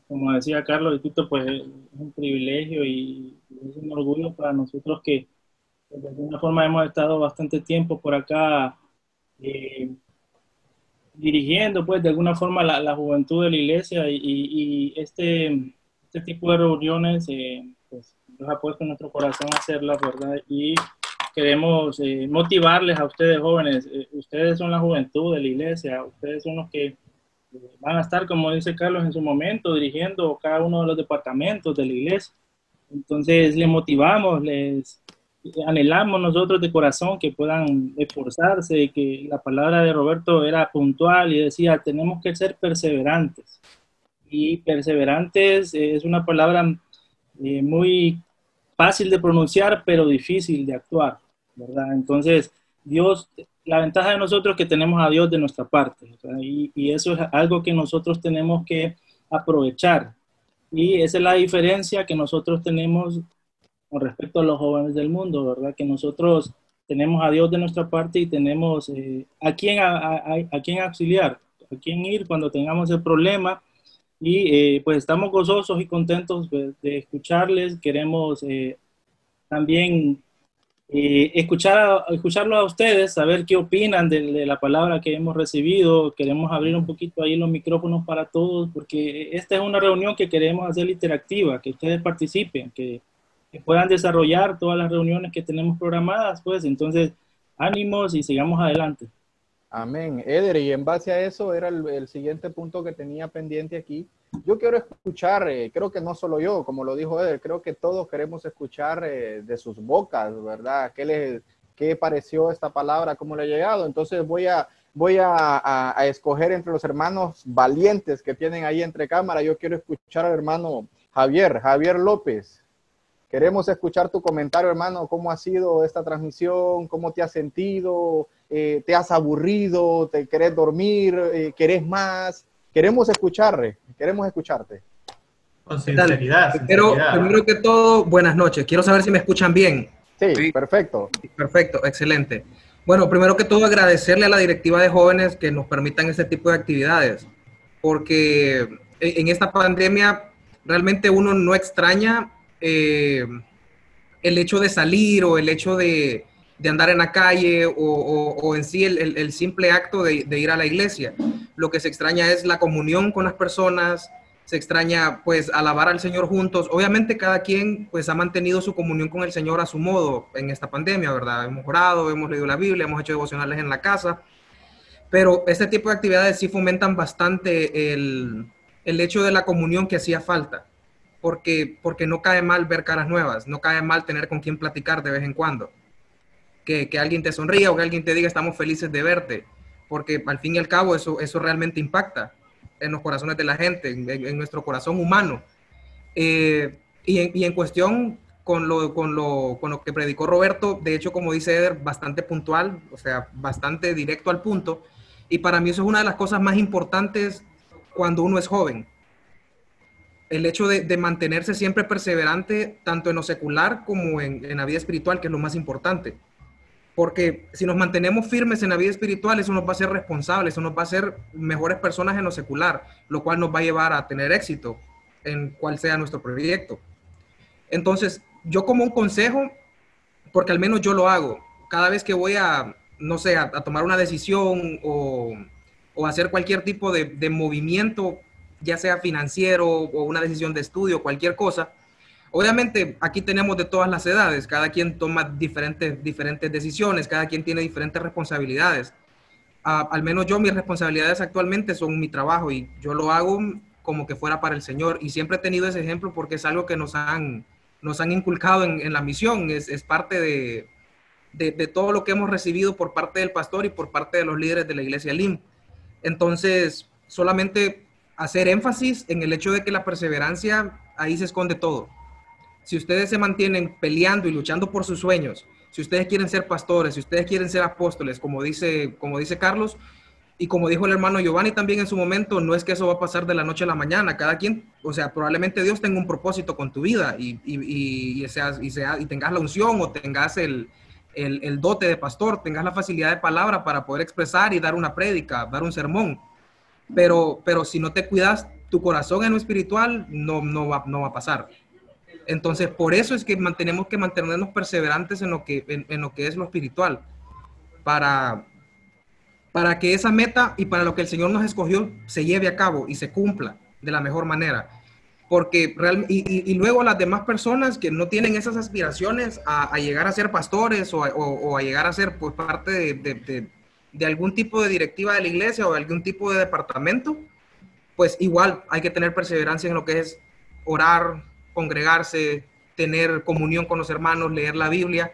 Como decía Carlos y pues es un privilegio y es un orgullo para nosotros que de alguna forma hemos estado bastante tiempo por acá eh, dirigiendo, pues, de alguna forma la, juventud de la iglesia y, este, este tipo de reuniones, eh, pues, nos ha puesto en nuestro corazón hacerlas, ¿verdad? Y queremos eh, motivarles a ustedes jóvenes. ustedes son la juventud de la iglesia, ustedes son los que van a estar, como dice Carlos, en su momento dirigiendo cada uno de los departamentos de la iglesia. Entonces, les motivamos, les anhelamos nosotros de corazón que puedan esforzarse, que la palabra de Roberto era puntual y decía, tenemos que ser perseverantes. Y perseverantes es una palabra eh, muy fácil de pronunciar, pero difícil de actuar, ¿verdad? Entonces, Dios, la ventaja de nosotros es que tenemos a Dios de nuestra parte, y, y, eso es algo que nosotros tenemos que aprovechar. Y esa es la diferencia que nosotros tenemos con respecto a los jóvenes del mundo, ¿verdad? Que nosotros tenemos a Dios de nuestra parte y tenemos eh, a, quién, a, a, quién auxiliar, a quién ir cuando tengamos el problema. Y eh, pues estamos gozosos y contentos de, escucharles. Queremos eh, también escuchar escucharlo a ustedes, saber qué opinan de, de, la palabra que hemos recibido. Queremos abrir un poquito ahí los micrófonos para todos, porque esta es una reunión que queremos hacer interactiva, que ustedes participen, que que puedan desarrollar todas las reuniones que tenemos programadas, pues entonces ánimos y sigamos adelante. Amén. Eder, y en base a eso era el, siguiente punto que tenía pendiente aquí. Yo quiero escuchar, eh, creo que no solo yo, como lo dijo Eder, creo que todos queremos escuchar eh, de sus bocas, ¿verdad? ¿Qué les qué pareció esta palabra, cómo le ha llegado? Entonces voy a, voy a, a escoger entre los hermanos valientes que tienen ahí entre cámara. Yo quiero escuchar al hermano Javier, Javier López. Queremos escuchar tu comentario, hermano. ¿Cómo ha sido esta transmisión? ¿Cómo te has sentido? Eh, ¿Te has aburrido? ¿Te querés dormir? Eh, ¿Querés más? Queremos escuchar, queremos escucharte. Con sinceridad. Pero primero que todo, buenas noches. Quiero saber si me escuchan bien. Sí, perfecto. Perfecto, excelente. Bueno, primero que todo, agradecerle a la directiva de jóvenes que nos permitan este tipo de actividades, porque en esta pandemia realmente uno no extraña eh, el hecho de salir o el hecho de, andar en la calle o, en sí el, simple acto de, ir a la iglesia. Lo que se extraña es la comunión con las personas, se extraña pues alabar al Señor juntos. Obviamente cada quien pues ha mantenido su comunión con el Señor a su modo en esta pandemia, ¿verdad? Hemos orado, hemos leído la Biblia, hemos hecho devocionales en la casa, pero este tipo de actividades sí fomentan bastante el, el hecho de la comunión que hacía falta porque, porque no cae mal ver caras nuevas, no cae mal tener con quien platicar de vez en cuando. Que, que alguien te sonría o que alguien te diga estamos felices de verte, porque al fin y al cabo eso, eso realmente impacta en los corazones de la gente, en, nuestro corazón humano. Eh, y, en, y, en, cuestión con lo, con, lo, con lo que predicó Roberto, de hecho, como dice Eder, bastante puntual, o sea, bastante directo al punto. Y para mí eso es una de las cosas más importantes cuando uno es joven el hecho de, mantenerse siempre perseverante, tanto en lo secular como en, la vida espiritual, que es lo más importante. Porque si nos mantenemos firmes en la vida espiritual, eso nos va a hacer responsables, eso nos va a hacer mejores personas en lo secular, lo cual nos va a llevar a tener éxito en cual sea nuestro proyecto. Entonces, yo como un consejo, porque al menos yo lo hago, cada vez que voy a, no sé, a, tomar una decisión o, o hacer cualquier tipo de movimiento ya sea financiero o una decisión de estudio, cualquier cosa. Obviamente aquí tenemos de todas las edades, cada quien toma diferentes, diferentes decisiones, cada quien tiene diferentes responsabilidades. al menos yo mis responsabilidades actualmente son mi trabajo y yo lo hago como que fuera para el Señor y siempre he tenido ese ejemplo porque es algo que nos han, nos han inculcado en, la misión, es, es parte de, de, todo lo que hemos recibido por parte del pastor y por parte de los líderes de la iglesia LIM. Entonces, solamente hacer énfasis en el hecho de que la perseverancia, ahí se esconde todo. Si ustedes se mantienen peleando y luchando por sus sueños, si ustedes quieren ser pastores, si ustedes quieren ser apóstoles, como dice, como dice Carlos, y como dijo el hermano Giovanni también en su momento, no es que eso va a pasar de la noche a la mañana. Cada quien, o sea, probablemente Dios tenga un propósito con tu vida y, y, y, sea, y, sea, y tengas la unción o tengas el, el, el, dote de pastor, tengas la facilidad de palabra para poder expresar y dar una prédica, dar un sermón pero, pero si no te cuidas tu corazón en lo espiritual, no, no, va, no va a pasar. Entonces, por eso es que mantenemos que mantenernos perseverantes en lo que, en, lo que es lo espiritual, para, para que esa meta y para lo que el Señor nos escogió se lleve a cabo y se cumpla de la mejor manera. Porque real, y, y, luego las demás personas que no tienen esas aspiraciones a, a llegar a ser pastores o, o, a llegar a ser pues, parte de algún tipo de directiva de la iglesia o de algún tipo de departamento, pues igual hay que tener perseverancia en lo que es orar, congregarse, tener comunión con los hermanos, leer la Biblia,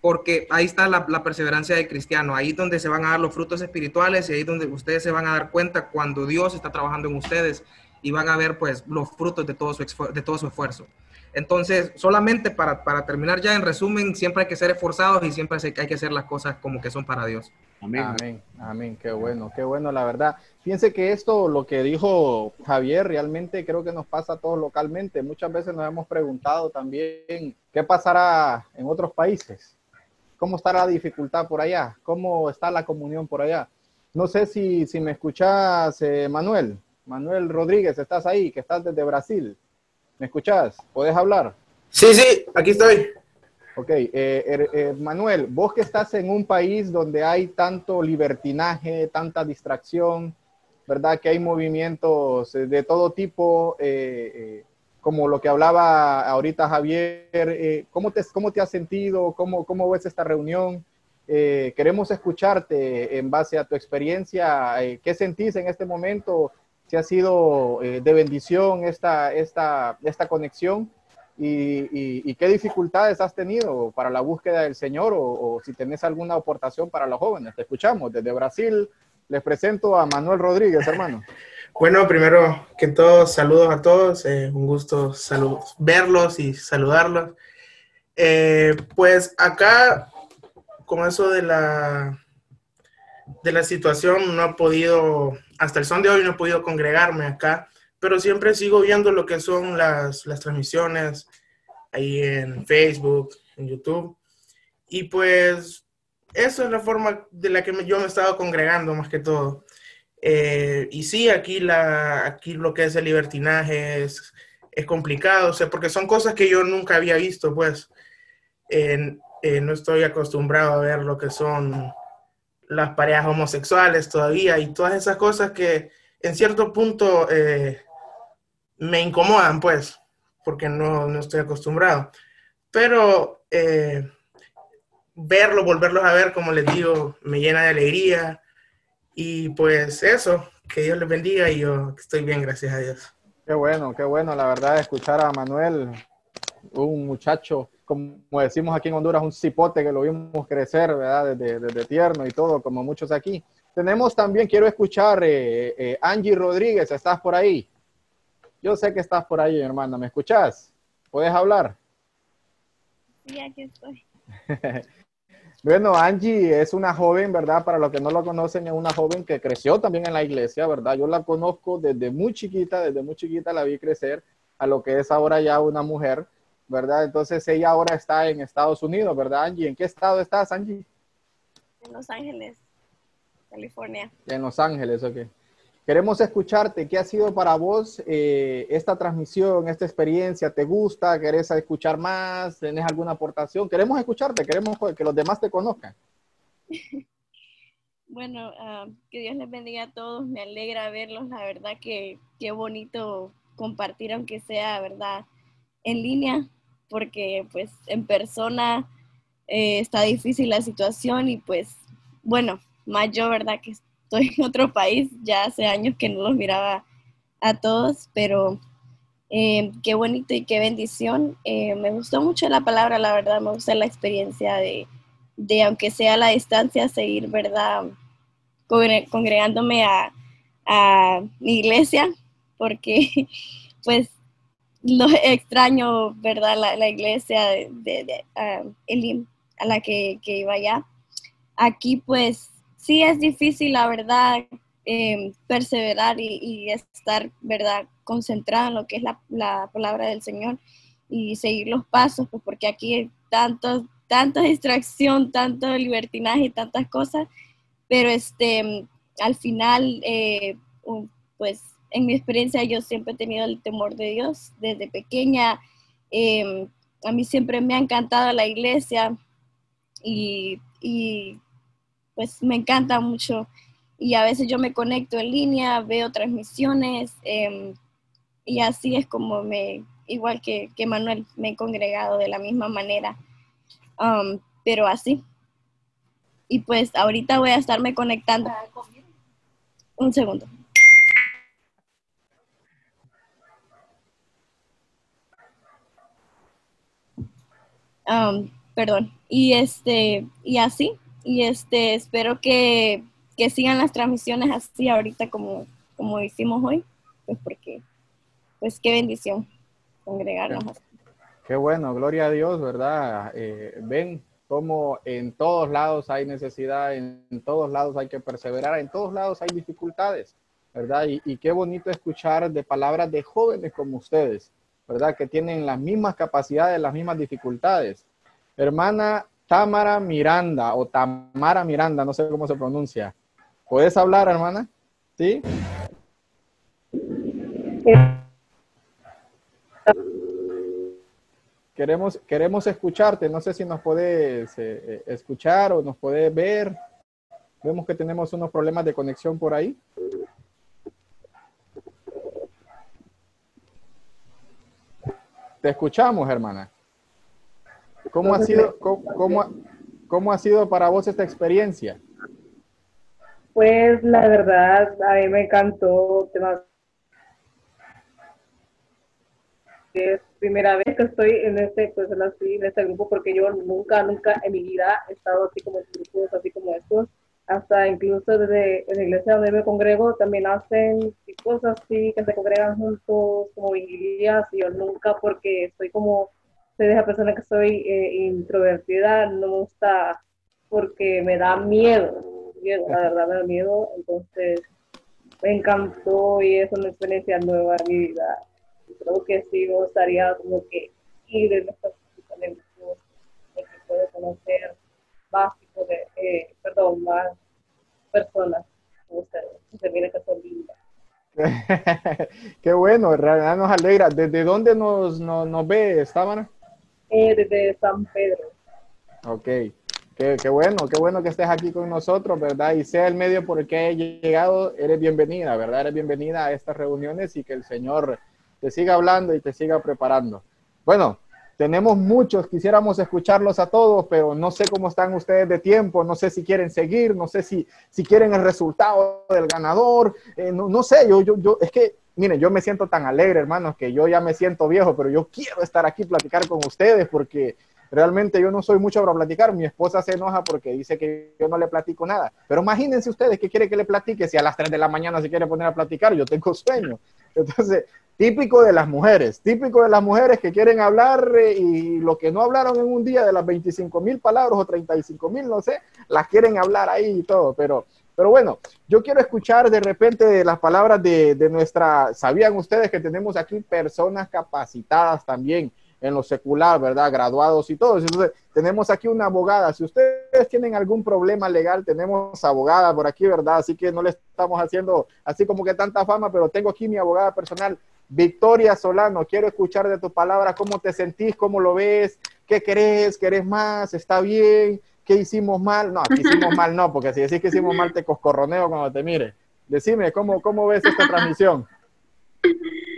porque ahí está la, perseverancia del cristiano, ahí es donde se van a dar los frutos espirituales y ahí es donde ustedes se van a dar cuenta cuando Dios está trabajando en ustedes y van a ver pues los frutos de todo su, de todo su esfuerzo. Entonces, solamente para, para, terminar ya en resumen, siempre hay que ser esforzados y siempre hay que hacer las cosas como que son para Dios. Amén. Amén, Qué bueno, qué bueno, la verdad. Fíjense que esto, lo que dijo Javier, realmente creo que nos pasa a todos localmente. Muchas veces nos hemos preguntado también qué pasará en otros países. ¿Cómo estará la dificultad por allá? ¿Cómo está la comunión por allá? No sé si, si me escuchas, eh, Manuel. Manuel Rodríguez, estás ahí, que estás desde Brasil. ¿Me escuchas? ¿Puedes hablar? Sí, sí, aquí estoy. Ok, eh, er, eh, Manuel, vos que estás en un país donde hay tanto libertinaje, tanta distracción, ¿verdad? Que hay movimientos de todo tipo, como lo que hablaba ahorita Javier, ¿cómo, te, ¿cómo te has sentido? ¿Cómo, cómo ves esta reunión? queremos escucharte en base a tu experiencia. ¿Qué sentís en este momento? Si ha sido eh, de bendición esta, esta, esta conexión y, qué dificultades has tenido para la búsqueda del Señor o, si tenés alguna aportación para los jóvenes. Te escuchamos desde Brasil. Les presento a Manuel Rodríguez, hermano. Bueno, primero que todo, saludos a todos. Eh, un gusto verlos y saludarlos. Eh, pues acá, con eso de la, de la situación, no he podido hasta el son de hoy no he podido congregarme acá, pero siempre sigo viendo lo que son las, las transmisiones ahí en Facebook, en YouTube. Y pues eso es la forma de la que yo me he estado congregando más que todo. Eh, y sí, aquí, la, aquí lo que es el libertinaje es, es complicado, o sea, porque son cosas que yo nunca había visto, pues. Eh, no estoy acostumbrado a ver lo que son las parejas homosexuales todavía y todas esas cosas que en cierto punto eh, me incomodan, pues, porque no, no estoy acostumbrado. Pero eh, verlo, volverlos a ver, como les digo, me llena de alegría. Y pues eso, que Dios les bendiga y yo estoy bien, gracias a Dios. Qué bueno, qué bueno, la verdad, escuchar a Manuel, un muchacho como decimos aquí en Honduras, un cipote que lo vimos crecer, ¿verdad? Desde, tierno y todo, como muchos aquí. Tenemos también, quiero escuchar, eh, eh, Angie Rodríguez, ¿estás por ahí? Yo sé que estás por ahí, hermana, ¿me escuchas? ¿Puedes hablar? Sí, aquí estoy. bueno, Angie es una joven, ¿verdad? Para los que no lo conocen, es una joven que creció también en la iglesia, ¿verdad? Yo la conozco desde muy chiquita, desde muy chiquita la vi crecer a lo que es ahora ya una mujer ¿verdad? Entonces ella ahora está en Estados Unidos, ¿verdad, Angie? ¿En qué estado estás, Angie? En Los Ángeles, California. En Los Ángeles, ok. Queremos escucharte. ¿Qué ha sido para vos eh, esta transmisión, esta experiencia? ¿Te gusta? ¿Querés escuchar más? ¿Tenés alguna aportación? Queremos escucharte, queremos que los demás te conozcan. Bueno, ah, que Dios les bendiga a todos. Me alegra verlos. La verdad que qué bonito compartir, aunque sea, ¿verdad? En línea, porque pues en persona eh, está difícil la situación y pues bueno, más yo, ¿verdad? Que estoy en otro país, ya hace años que no los miraba a todos, pero eh, qué bonito y qué bendición. Eh, me gustó mucho la palabra, la verdad, me gusta la experiencia de, de aunque sea a la distancia, seguir, ¿verdad? Congregándome a, a mi iglesia, porque pues lo extraño, ¿verdad? La, iglesia de, de, ah, a la que, iba allá. Aquí pues sí es difícil, la verdad, em, perseverar y, estar, ¿verdad? Concentrado en lo que es la, palabra del Señor y seguir los pasos, pues porque aquí hay tanto, tanta distracción, tanto libertinaje y tantas cosas, pero este, al final, eh, pues en mi experiencia yo siempre he tenido el temor de Dios desde pequeña. Em, a mí siempre me ha encantado la iglesia y, pues me encanta mucho. Y a veces yo me conecto en línea, veo transmisiones em, y así es como me, igual que, que, Manuel, me he congregado de la misma manera, um, pero así. Y pues ahorita voy a estarme conectando. Un segundo. Um, perdón. Y este, y así, y este, espero que, sigan las transmisiones así ahorita como, como hicimos hoy, pues porque pues qué bendición congregarnos. Qué bueno, gloria a Dios, ¿verdad? Eh, ven cómo en todos lados hay necesidad, en, todos lados hay que perseverar, en todos lados hay dificultades, ¿verdad? Y, y qué bonito escuchar de palabras de jóvenes como ustedes, ¿verdad? Que tienen las mismas capacidades, las mismas dificultades. Hermana Tamara Miranda o Tamara Miranda, no sé cómo se pronuncia. ¿Puedes hablar, hermana? ¿Sí? Queremos, queremos escucharte, no sé si nos puedes eh, eh, escuchar o nos puedes ver. Vemos que tenemos unos problemas de conexión por ahí. Te escuchamos, hermana. ¿Cómo ha sido, cómo, cómo, ha sido para vos esta experiencia? Pues la verdad, a mí me encantó. Es primera vez que estoy en este, pues, en este grupo porque yo nunca, nunca en mi vida he estado así como en grupos así como estos. Hasta incluso desde la iglesia donde me congrego también hacen cosas así que se congregan juntos como vigilias y yo nunca porque estoy como soy de esa persona que soy eh, introvertida, no me gusta porque me da miedo, la verdad me da miedo, entonces me encantó y es una experiencia nueva en mi vida. Creo que sí me gustaría como que ir en estos talentos, que puede conocer más de, eh, perdón, más personas como ustedes, que miren que son lindas. Qué bueno, en realidad nos alegra. ¿Desde dónde nos, nos, nos ve, Estábana? Eh, desde San Pedro. Ok, qué, bueno, qué bueno que estés aquí con nosotros, ¿verdad? Y sea el medio por el que he llegado, eres bienvenida, ¿verdad? Eres bienvenida a estas reuniones y que el Señor te siga hablando y te siga preparando. Bueno, tenemos muchos, quisiéramos escucharlos a todos, pero no sé cómo están ustedes de tiempo, no sé si quieren seguir, no sé si, si quieren el resultado del ganador, eh, no, no, sé, yo, yo, yo, es que miren, yo me siento tan alegre, hermanos, que yo ya me siento viejo, pero yo quiero estar aquí platicar con ustedes porque realmente yo no soy mucho para platicar. Mi esposa se enoja porque dice que yo no le platico nada. Pero imagínense ustedes que quiere que le platique si a las 3 de la mañana se quiere poner a platicar, yo tengo sueño. Entonces, típico de las mujeres, típico de las mujeres que quieren hablar eh, y lo que no hablaron en un día de las 25 mil palabras o 35 mil, no sé, las quieren hablar ahí y todo, pero pero bueno, yo quiero escuchar de repente las palabras de, nuestra, ¿sabían ustedes que tenemos aquí personas capacitadas también en lo secular, ¿verdad? Graduados y todos. Entonces, tenemos aquí una abogada. Si ustedes tienen algún problema legal, tenemos abogada por aquí, ¿verdad? Así que no le estamos haciendo así como que tanta fama, pero tengo aquí mi abogada personal, Victoria Solano. Quiero escuchar de tu palabra cómo te sentís, cómo lo ves, qué crees, querés más, está bien ¿qué hicimos mal? No, aquí hicimos mal no, porque si decís que hicimos mal te coscorroneo cuando te mire. Decime, ¿cómo, cómo ves esta transmisión?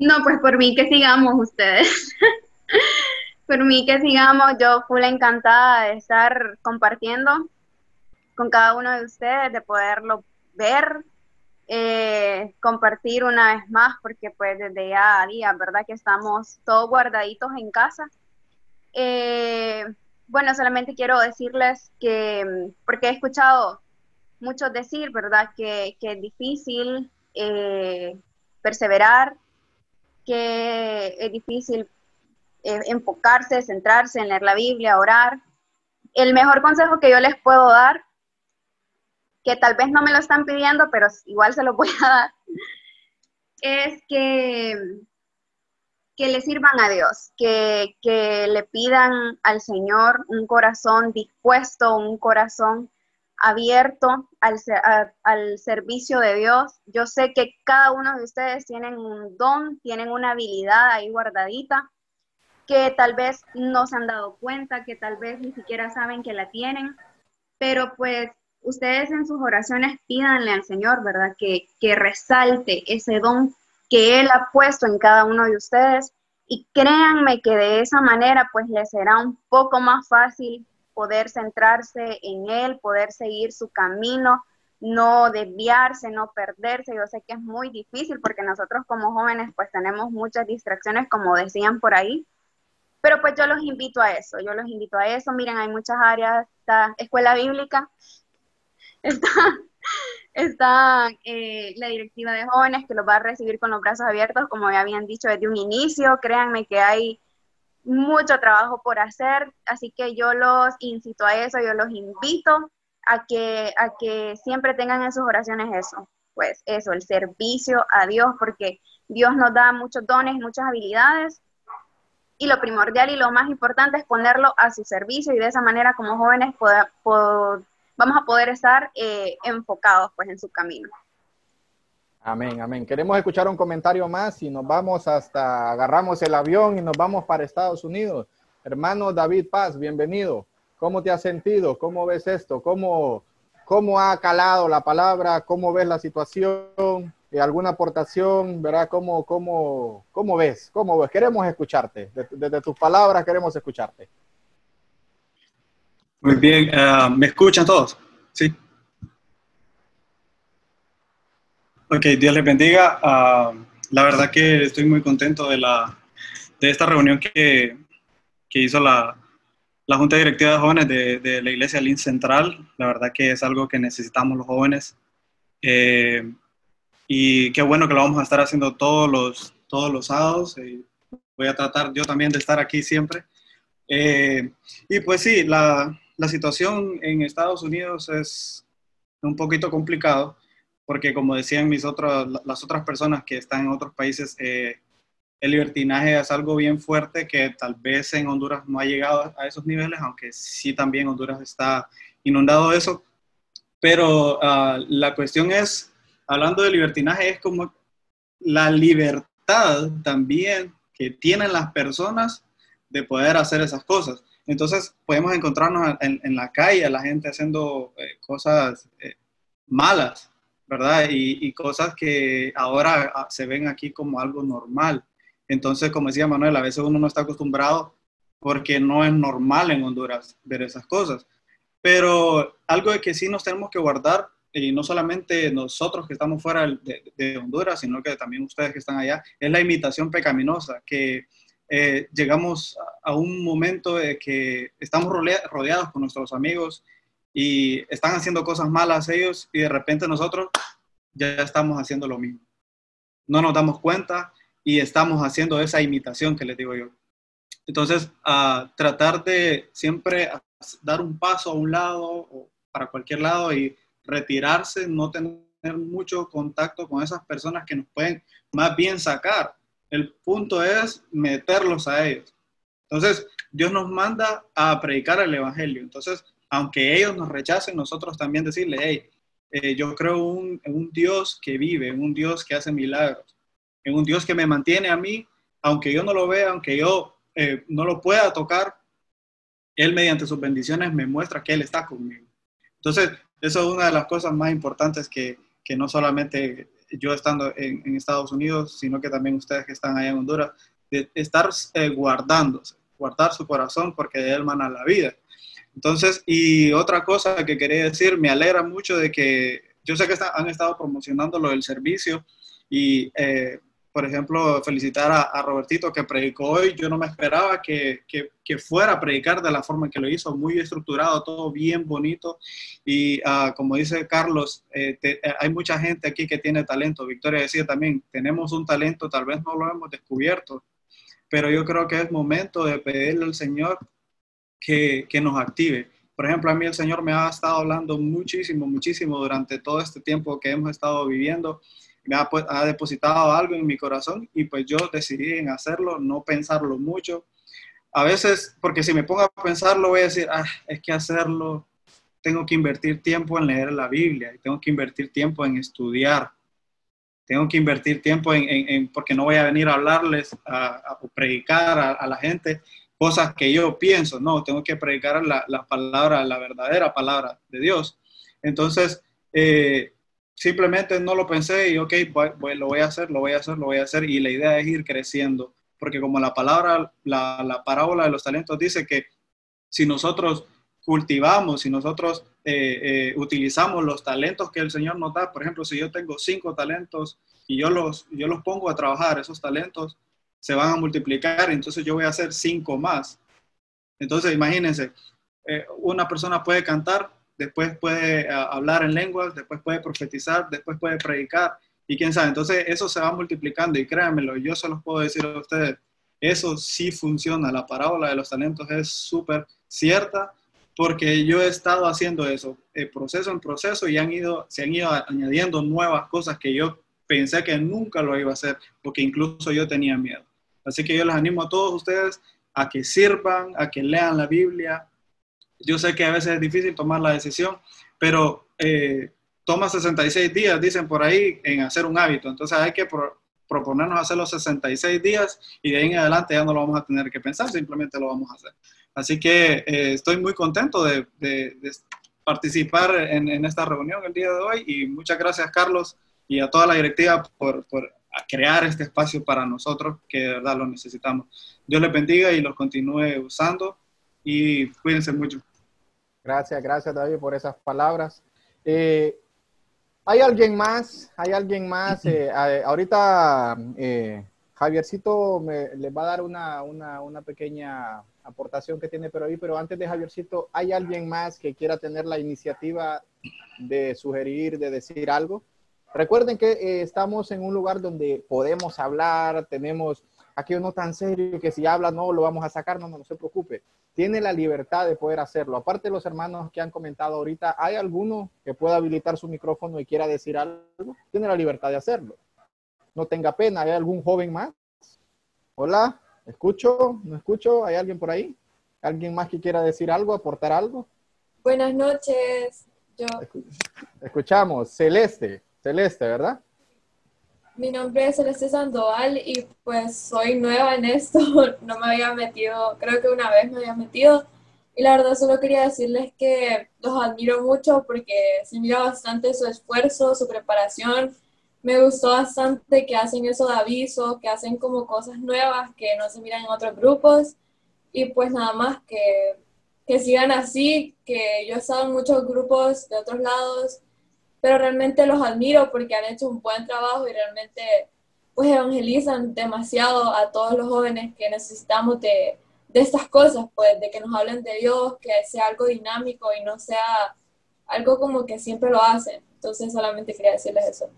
No, pues por mí que sigamos ustedes. por mí que sigamos, yo full encantada de estar compartiendo con cada uno de ustedes, de poderlo ver, eh, compartir una vez más, porque pues desde ya a día, ¿verdad? Que estamos todos guardaditos en casa. Eh, bueno, solamente quiero decirles que, porque he escuchado muchos decir, ¿verdad?, que, es difícil eh, perseverar, que es difícil eh, enfocarse, centrarse en leer la Biblia, orar. El mejor consejo que yo les puedo dar, que tal vez no me lo están pidiendo, pero igual se lo voy a dar, es que que le sirvan a Dios, que, le pidan al Señor un corazón dispuesto, un corazón abierto al, al, servicio de Dios. Yo sé que cada uno de ustedes tienen un don, tienen una habilidad ahí guardadita, que tal vez no se han dado cuenta, que tal vez ni siquiera saben que la tienen, pero pues ustedes en sus oraciones pídanle al Señor, ¿verdad? Que, que resalte ese don que Él ha puesto en cada uno de ustedes. Y créanme que de esa manera pues les será un poco más fácil poder centrarse en Él, poder seguir su camino, no desviarse, no perderse. Yo sé que es muy difícil porque nosotros como jóvenes pues tenemos muchas distracciones, como decían por ahí. Pero pues yo los invito a eso, yo los invito a eso. Miren, hay muchas áreas, está escuela bíblica, está está eh, la directiva de jóvenes que los va a recibir con los brazos abiertos, como ya habían dicho desde un inicio. Créanme que hay mucho trabajo por hacer, así que yo los incito a eso, yo los invito a que, a que siempre tengan en sus oraciones eso, pues eso, el servicio a Dios, porque Dios nos da muchos dones, muchas habilidades, y lo primordial y lo más importante es ponerlo a su servicio y de esa manera como jóvenes vamos a poder estar eh, enfocados pues en su camino. Amén, amén. Queremos escuchar un comentario más y nos vamos hasta, agarramos el avión y nos vamos para Estados Unidos. Hermano David Paz, bienvenido. ¿Cómo te has sentido? ¿Cómo ves esto? ¿Cómo, cómo ha calado la palabra? ¿Cómo ves la situación? ¿Alguna aportación? ¿Verdad? ¿Cómo, cómo, cómo ves? ¿Cómo ves? Queremos escucharte. Desde, tus palabras queremos escucharte. Muy bien. Ah, ¿Me escuchan todos? Sí. Ok, Dios les bendiga. Ah, la verdad que estoy muy contento de, la, de esta reunión que, que hizo la, la Junta Directiva de Jóvenes de, la Iglesia Lin Central. La verdad que es algo que necesitamos los jóvenes. Eh, y qué bueno que lo vamos a estar haciendo todos los, todos los sábados. voy a tratar yo también de estar aquí siempre. Eh, y pues sí, la, la, situación en Estados Unidos es un poquito complicado porque como decían mis otras, las otras personas que están en otros países, eh, el libertinaje es algo bien fuerte que tal vez en Honduras no ha llegado a esos niveles, aunque sí también Honduras está inundado de eso. Pero ah, la cuestión es, hablando de libertinaje, es como la libertad también que tienen las personas de poder hacer esas cosas. Entonces podemos encontrarnos en, la calle a la gente haciendo eh, cosas eh, malas, ¿verdad? Y, cosas que ahora ah, se ven aquí como algo normal. Entonces, como decía Manuel, a veces uno no está acostumbrado porque no es normal en Honduras ver esas cosas. Pero algo de que sí nos tenemos que guardar, y no solamente nosotros que estamos fuera de, Honduras, sino que también ustedes que están allá, es la imitación pecaminosa, que eh, llegamos a un momento de que estamos rodeados con nuestros amigos y están haciendo cosas malas ellos y de repente nosotros ya estamos haciendo lo mismo. No nos damos cuenta y estamos haciendo esa imitación que les digo yo. Entonces, a tratar de siempre dar un paso a un lado o para cualquier lado y retirarse, no tener mucho contacto con esas personas que nos pueden más bien sacar. El punto es meterlos a ellos. Entonces, Dios nos manda a predicar el Evangelio. Entonces, aunque ellos nos rechacen, nosotros también decirle, hey, eh, yo creo en un Dios que vive, un Dios que hace milagros en un Dios que me mantiene a mí, aunque yo no lo vea, aunque yo eh, no lo pueda tocar, Él mediante sus bendiciones me muestra que Él está conmigo. Entonces, eso es una de las cosas más importantes que, que no solamente yo estando en, Estados Unidos, sino que también ustedes que están allá en Honduras, de estar eh, guardándose, guardar su corazón porque de Él mana la vida. Entonces, y otra cosa que quería decir, me alegra mucho de que yo sé que han estado promocionando lo del servicio y eh, por ejemplo, felicitar a, Robertito que predicó hoy. Yo no me esperaba que, fuera a predicar de la forma que lo hizo, muy estructurado, todo bien bonito. Y uh, como dice Carlos, eh, eh, hay mucha gente aquí que tiene talento. Victoria decía también, tenemos un talento, tal vez no lo hemos descubierto, pero yo creo que es momento de pedirle al Señor que, nos active. Por ejemplo, a mí el Señor me ha estado hablando muchísimo, muchísimo durante todo este tiempo que hemos estado viviendo me ha, pues, ha, depositado algo en mi corazón y pues yo decidí en hacerlo, no pensarlo mucho. A veces, porque si me pongo a pensarlo, voy a decir, ah, es que hacerlo, tengo que invertir tiempo en leer la Biblia y tengo que invertir tiempo en estudiar. Tengo que invertir tiempo en, en, porque no voy a venir a hablarles, a, a predicar a, la gente cosas que yo pienso, no, tengo que predicar la, la palabra, la verdadera palabra de Dios. Entonces, eh, simplemente no lo pensé y ok, lo voy a hacer, lo voy a hacer, lo voy a hacer y la idea es ir creciendo, porque como la palabra, la, la parábola de los talentos dice que si nosotros cultivamos, si nosotros eh, eh, utilizamos los talentos que el Señor nos da, por ejemplo, si yo tengo cinco talentos y yo los, yo los pongo a trabajar, esos talentos se van a multiplicar, entonces yo voy a hacer cinco más. Entonces, imagínense, eh, una persona puede cantar después puede ah, hablar en lenguas, después puede profetizar, después puede predicar y quién sabe. Entonces eso se va multiplicando y créanmelo, yo se los puedo decir a ustedes, eso sí funciona. La parábola de los talentos es súper cierta porque yo he estado haciendo eso, eh, proceso en proceso y han ido, se han ido añadiendo nuevas cosas que yo pensé que nunca lo iba a hacer porque incluso yo tenía miedo. Así que yo les animo a todos ustedes a que sirvan, a que lean la Biblia. Yo sé que a veces es difícil tomar la decisión, pero eh, toma 66 días, dicen por ahí, en hacer un hábito. Entonces hay que proponernos hacer los 66 días y de ahí en adelante ya no lo vamos a tener que pensar, simplemente lo vamos a hacer. Así que eh, estoy muy contento de, participar en, esta reunión el día de hoy y muchas gracias Carlos y a toda la directiva por, por crear este espacio para nosotros que de verdad lo necesitamos. Dios les bendiga y los continúe usando y cuídense mucho. Gracias, gracias David por esas palabras. Eh, ¿Hay alguien más? ¿Hay alguien más? Eh, ahorita eh, Javiercito me, les va a dar una, una, una, pequeña aportación que tiene pero ahí, pero antes de Javiercito, ¿hay alguien más que quiera tener la iniciativa de sugerir, de decir algo? Recuerden que eh, estamos en un lugar donde podemos hablar, tenemos aquí uno tan serio que si habla no lo vamos a sacar, no, no, se preocupe. Tiene la libertad de poder hacerlo. Aparte de los hermanos que han comentado ahorita, ¿hay alguno que pueda habilitar su micrófono y quiera decir algo? Tiene la libertad de hacerlo. No tenga pena. ¿Hay algún joven más? Hola, ¿escucho? ¿No escucho? ¿Hay alguien por ahí? ¿Alguien más que quiera decir algo, aportar algo? Buenas noches. Yo. Escuchamos. Celeste. Celeste, ¿verdad? Mi nombre es Celeste Sandoval y pues soy nueva en esto. No me había metido, creo que una vez me había metido. Y la verdad solo quería decirles que los admiro mucho porque se mira bastante su esfuerzo, su preparación. Me gustó bastante que hacen eso de aviso, que hacen como cosas nuevas que no se miran en otros grupos. Y pues nada más que, que sigan así, que yo he estado en muchos grupos de otros lados pero realmente los admiro porque han hecho un buen trabajo y realmente pues evangelizan demasiado a todos los jóvenes que necesitamos de, de estas cosas, pues de que nos hablen de Dios, que sea algo dinámico y no sea algo como que siempre lo hacen. Entonces solamente quería decirles eso.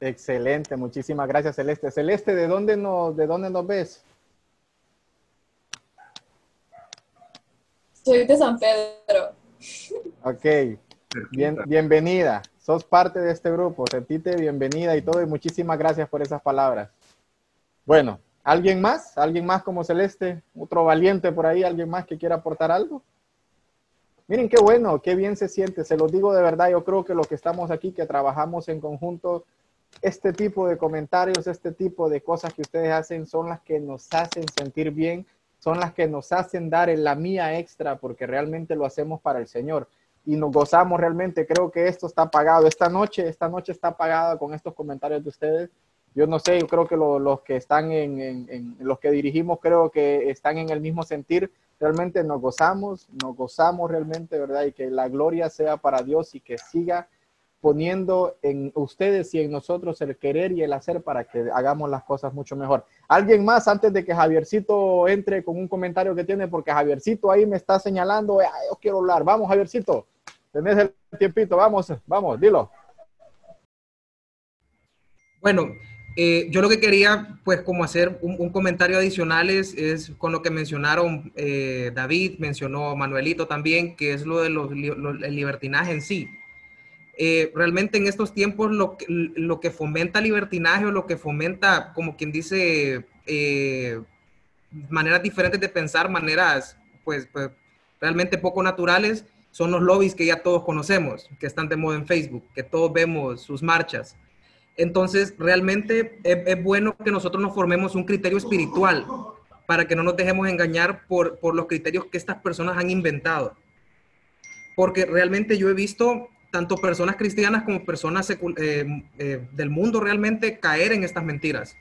Excelente, muchísimas gracias Celeste. Celeste, ¿de dónde nos, de dónde nos ves? Soy de San Pedro. Ok, Bien, bienvenida sos parte de este grupo, sentite bienvenida y todo, y muchísimas gracias por esas palabras. Bueno, ¿alguien más? ¿Alguien más como Celeste? ¿Otro valiente por ahí? ¿Alguien más que quiera aportar algo? Miren qué bueno, qué bien se siente, se los digo de verdad, yo creo que los que estamos aquí, que trabajamos en conjunto, este tipo de comentarios, este tipo de cosas que ustedes hacen son las que nos hacen sentir bien, son las que nos hacen dar en la mía extra, porque realmente lo hacemos para el Señor y nos gozamos realmente. Creo que esto está pagado. Esta noche, esta noche está pagada con estos comentarios de ustedes. Yo no sé, yo creo que los que están en, en, los que dirigimos, creo que están en el mismo sentir. Realmente nos gozamos, nos gozamos realmente, ¿verdad? Y que la gloria sea para Dios y que siga poniendo en ustedes y en nosotros el querer y el hacer para que hagamos las cosas mucho mejor. ¿Alguien más antes de que Javiercito entre con un comentario que tiene? Porque Javiercito ahí me está señalando, yo quiero hablar. Vamos, Javiercito. Tenés el tiempito, vamos, vamos, dilo. Bueno, eh, yo lo que quería, pues, como hacer un, comentario adicional es, con lo que mencionaron eh, David, mencionó Manuelito también, que es lo del libertinaje en sí. Eh, realmente en estos tiempos lo que, lo que fomenta libertinaje o lo que fomenta, como quien dice, maneras diferentes de pensar, maneras, pues, pues realmente poco naturales, son los lobbies que ya todos conocemos, que están de moda en Facebook, que todos vemos sus marchas. Entonces, realmente es, bueno que nosotros nos formemos un criterio espiritual para que no nos dejemos engañar por, por los criterios que estas personas han inventado. Porque realmente yo he visto tanto personas cristianas como personas eh, eh, del mundo realmente caer en estas mentiras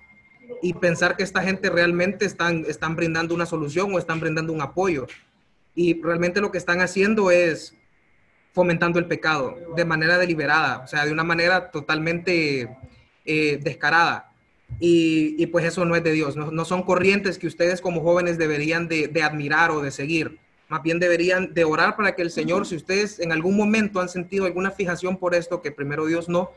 y pensar que esta gente realmente están, están brindando una solución o están brindando un apoyo y realmente lo que están haciendo es fomentando el pecado de manera deliberada, o sea, de una manera totalmente eh, descarada. Y, pues eso no es de Dios, no, son corrientes que ustedes como jóvenes deberían de, admirar o de seguir, más bien deberían de orar para que el Señor, si ustedes en algún momento han sentido alguna fijación por esto, que primero Dios no,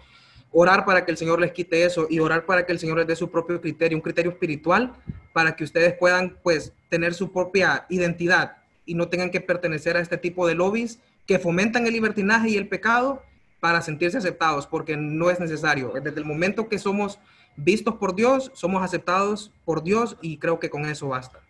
orar para que el Señor les quite eso y orar para que el Señor les dé su propio criterio, un criterio espiritual, para que ustedes puedan pues tener su propia identidad y no tengan que pertenecer a este tipo de lobbies que fomentan el libertinaje y el pecado para sentirse aceptados, porque no es necesario. Desde el momento que somos vistos por Dios, somos aceptados por Dios y creo que con eso basta.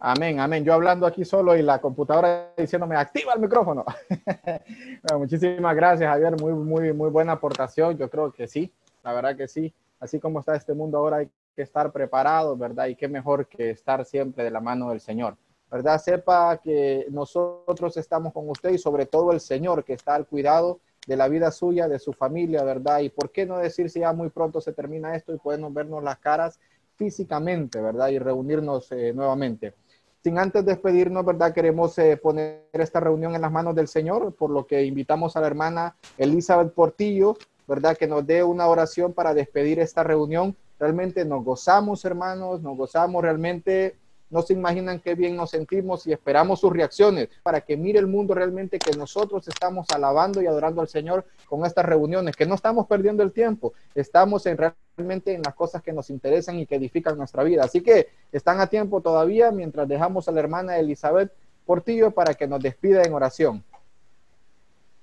Amén, amén. Yo hablando aquí solo y la computadora diciéndome, activa el micrófono. muchísimas gracias, Javier. Muy, muy, muy buena aportación. Yo creo que sí, la verdad que sí. Así como está este mundo ahora, hay que estar preparado, ¿verdad? Y qué mejor que estar siempre de la mano del Señor. ¿Verdad? Sepa que nosotros estamos con usted y sobre todo el Señor que está al cuidado de la vida suya, de su familia, ¿verdad? Y por qué no decir si ya muy pronto se termina esto y podemos vernos las caras físicamente, ¿verdad? Y reunirnos eh, nuevamente. Sin antes despedirnos, ¿verdad? Queremos eh, poner esta reunión en las manos del Señor, por lo que invitamos a la hermana Elizabeth Portillo, ¿verdad? Que nos dé una oración para despedir esta reunión. Realmente nos gozamos, hermanos, nos gozamos realmente no se imaginan qué bien nos sentimos y esperamos sus reacciones para que mire el mundo realmente que nosotros estamos alabando y adorando al Señor con estas reuniones, que no estamos perdiendo el tiempo, estamos en realmente en las cosas que nos interesan y que edifican nuestra vida. Así que están a tiempo todavía mientras dejamos a la hermana Elizabeth Portillo para que nos despida en oración.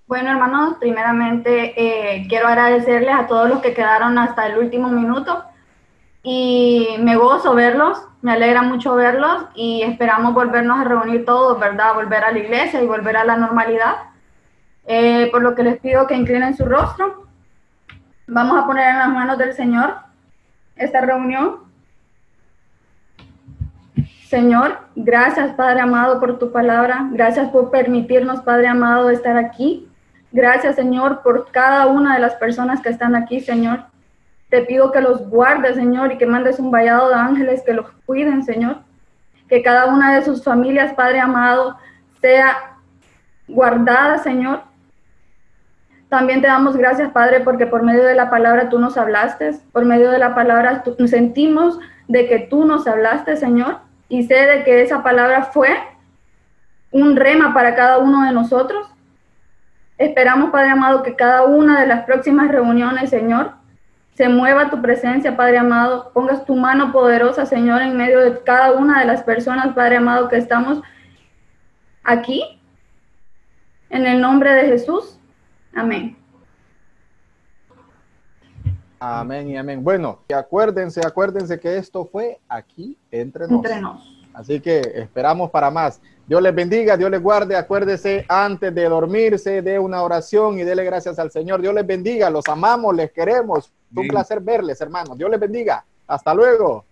Bueno, hermanos, primeramente eh, quiero agradecerles a todos los que quedaron hasta el último minuto y me gozo verlos, me alegra mucho verlos y esperamos volvernos a reunir todos, ¿verdad? Volver a la iglesia y volver a la normalidad. Eh, por lo que les pido que inclinen su rostro. Vamos a poner en las manos del Señor esta reunión. Señor, gracias Padre amado por tu palabra. Gracias por permitirnos, Padre amado, estar aquí. Gracias, Señor, por cada una de las personas que están aquí, Señor. Te pido que los guardes, Señor, y que mandes un vallado de ángeles que los cuiden, Señor. Que cada una de sus familias, Padre amado, sea guardada, Señor. También te damos gracias, Padre, porque por medio de la palabra tú nos hablaste, por medio de la palabra sentimos de que tú nos hablaste, Señor, y sé de que esa palabra fue un rema para cada uno de nosotros. Esperamos, Padre amado, que cada una de las próximas reuniones, Señor, se mueva tu presencia, Padre amado. Pongas tu mano poderosa, Señor, en medio de cada una de las personas, Padre amado, que estamos aquí. En el nombre de Jesús. Amén. Amén y amén. Bueno, y acuérdense, acuérdense que esto fue aquí entre nos. Entre nos. Así que esperamos para más. Dios les bendiga, Dios les guarde. Acuérdese antes de dormirse de una oración y dele gracias al Señor. Dios les bendiga, los amamos, les queremos. Un placer verles, hermanos. Dios les bendiga. Hasta luego.